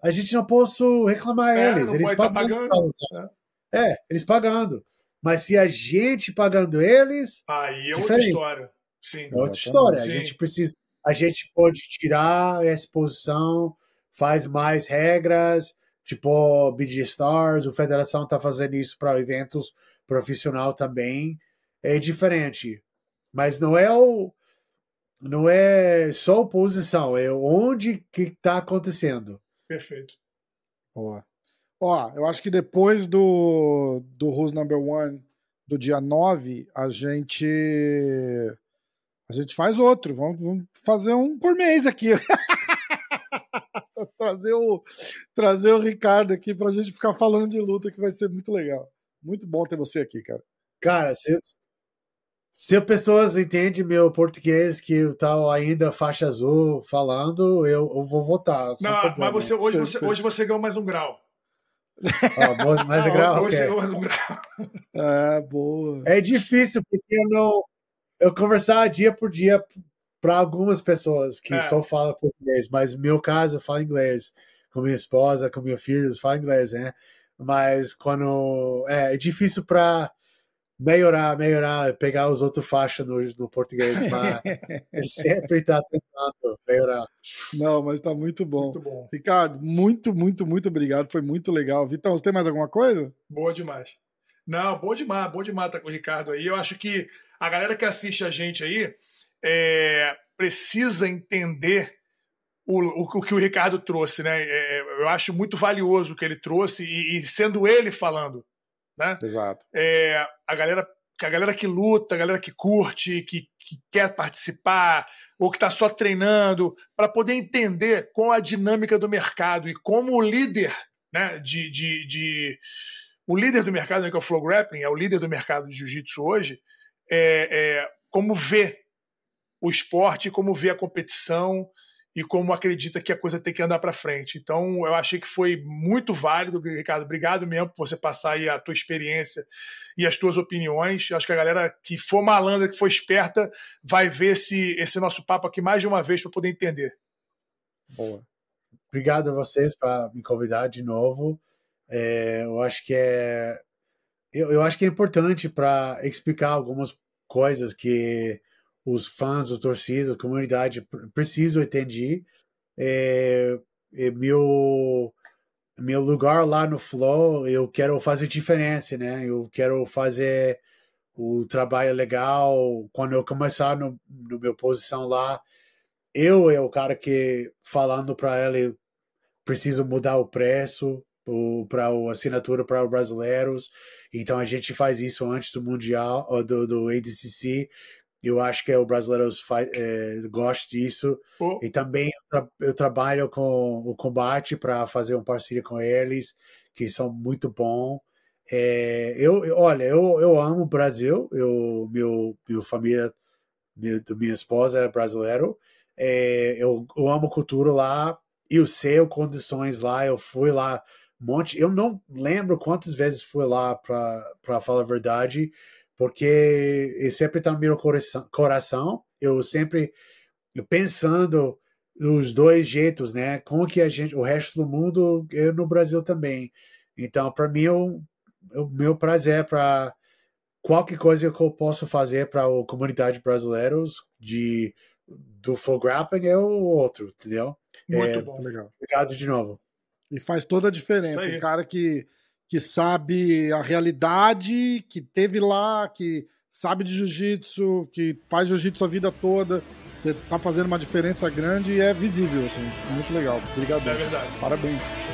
A gente não posso reclamar É, eles. não Eles pode tá pagando. pagando. lutar. É, eles pagando. Mas se a gente pagando eles, Aí é outra Diferente. história. Sim. É outra história. A Sim. gente precisa, a gente pode tirar essa posição, faz mais regras, tipo BG Stars, a federação está fazendo isso para eventos profissional também. É diferente, mas não é o não é só posição, é onde que está acontecendo. Perfeito. Boa. Ó, eu acho que depois do, do Who's Number One do dia 9, a gente. A gente faz outro. Vamos, vamos fazer um por mês aqui. trazer, o, trazer o Ricardo aqui pra gente ficar falando de luta, que vai ser muito legal. Muito bom ter você aqui, cara. Cara, se, se as pessoas entendem meu português, que eu tal ainda faixa azul falando, eu, eu vou votar. Não, mas você, hoje, você, hoje você ganhou mais um grau. Oh, mais um grau? Hoje okay. mais um grau. É, boa. É difícil, porque eu não. Eu conversar dia por dia para algumas pessoas que é. só falam português, mas no meu caso eu falo inglês. Com minha esposa, com meus filhos, falo inglês, né? Mas quando. É, é difícil para melhorar, melhorar, pegar os outros faixas no, no português, mas sempre está tentando melhorar. Não, mas está muito bom. Muito bom. Ricardo, muito, muito, muito obrigado. Foi muito legal. Vitão, você tem mais alguma coisa? Boa demais. Não, boa demais, boa demais estar tá com o Ricardo aí. Eu acho que a galera que assiste a gente aí é, precisa entender o, o, o, que o Ricardo trouxe, né? É, eu acho muito valioso o que ele trouxe e, e sendo ele falando né? Exato. É, a galera a galera que luta, a galera que curte, que, que quer participar, ou que está só treinando, para poder entender qual a dinâmica do mercado e como o líder né, de, de, de o líder do mercado, né, que é o Flow Grappling, é o líder do mercado de jiu-jitsu hoje, é, é, como vê o esporte, como vê a competição, e como acredita que a coisa tem que andar para frente. Então, eu achei que foi muito válido, Ricardo. Obrigado mesmo por você passar aí a tua experiência e as tuas opiniões. Acho que a galera que for malandra, que for esperta, vai ver esse, esse nosso papo aqui mais de uma vez para poder entender. Boa. Obrigado a vocês para me convidar de novo. É, eu acho que é eu, eu acho que é importante para explicar algumas coisas que os fãs, os torcidos, a comunidade precisam entender. É, é meu meu lugar lá no Flow, eu quero fazer diferença, né? Eu quero fazer o trabalho legal. Quando eu começar no, no meu posição lá, eu é o cara que falando para ele preciso mudar o preço para a assinatura para os brasileiros. Então a gente faz isso antes do mundial do, do ADCC eu acho que o brasileiro é, gosta disso. Oh. E também eu, eu, trabalho com o combate para fazer uma parceria com eles, que são muito bom. É, eu, olha, eu, eu amo o Brasil. Eu, meu, meu família, meu, minha esposa é brasileiro. É, eu, eu amo cultura lá. Eu sei as condições lá. Eu fui lá um monte. Eu não lembro quantas vezes fui lá para falar a verdade porque sempre está no meu coração, coração, eu sempre pensando os dois jeitos, né? Como que a gente, o resto do mundo, eu no Brasil também. Então, para mim, o meu prazer para qualquer coisa que eu possa fazer para a comunidade brasileira de do full grappling é o outro, entendeu? Muito é, bom, legal. Obrigado de novo. E faz toda a diferença. Um cara que que sabe a realidade, que teve lá, que sabe de jiu-jitsu, que faz jiu-jitsu a vida toda. Você tá fazendo uma diferença grande e é visível, assim. Muito legal. Obrigado. É verdade. Parabéns.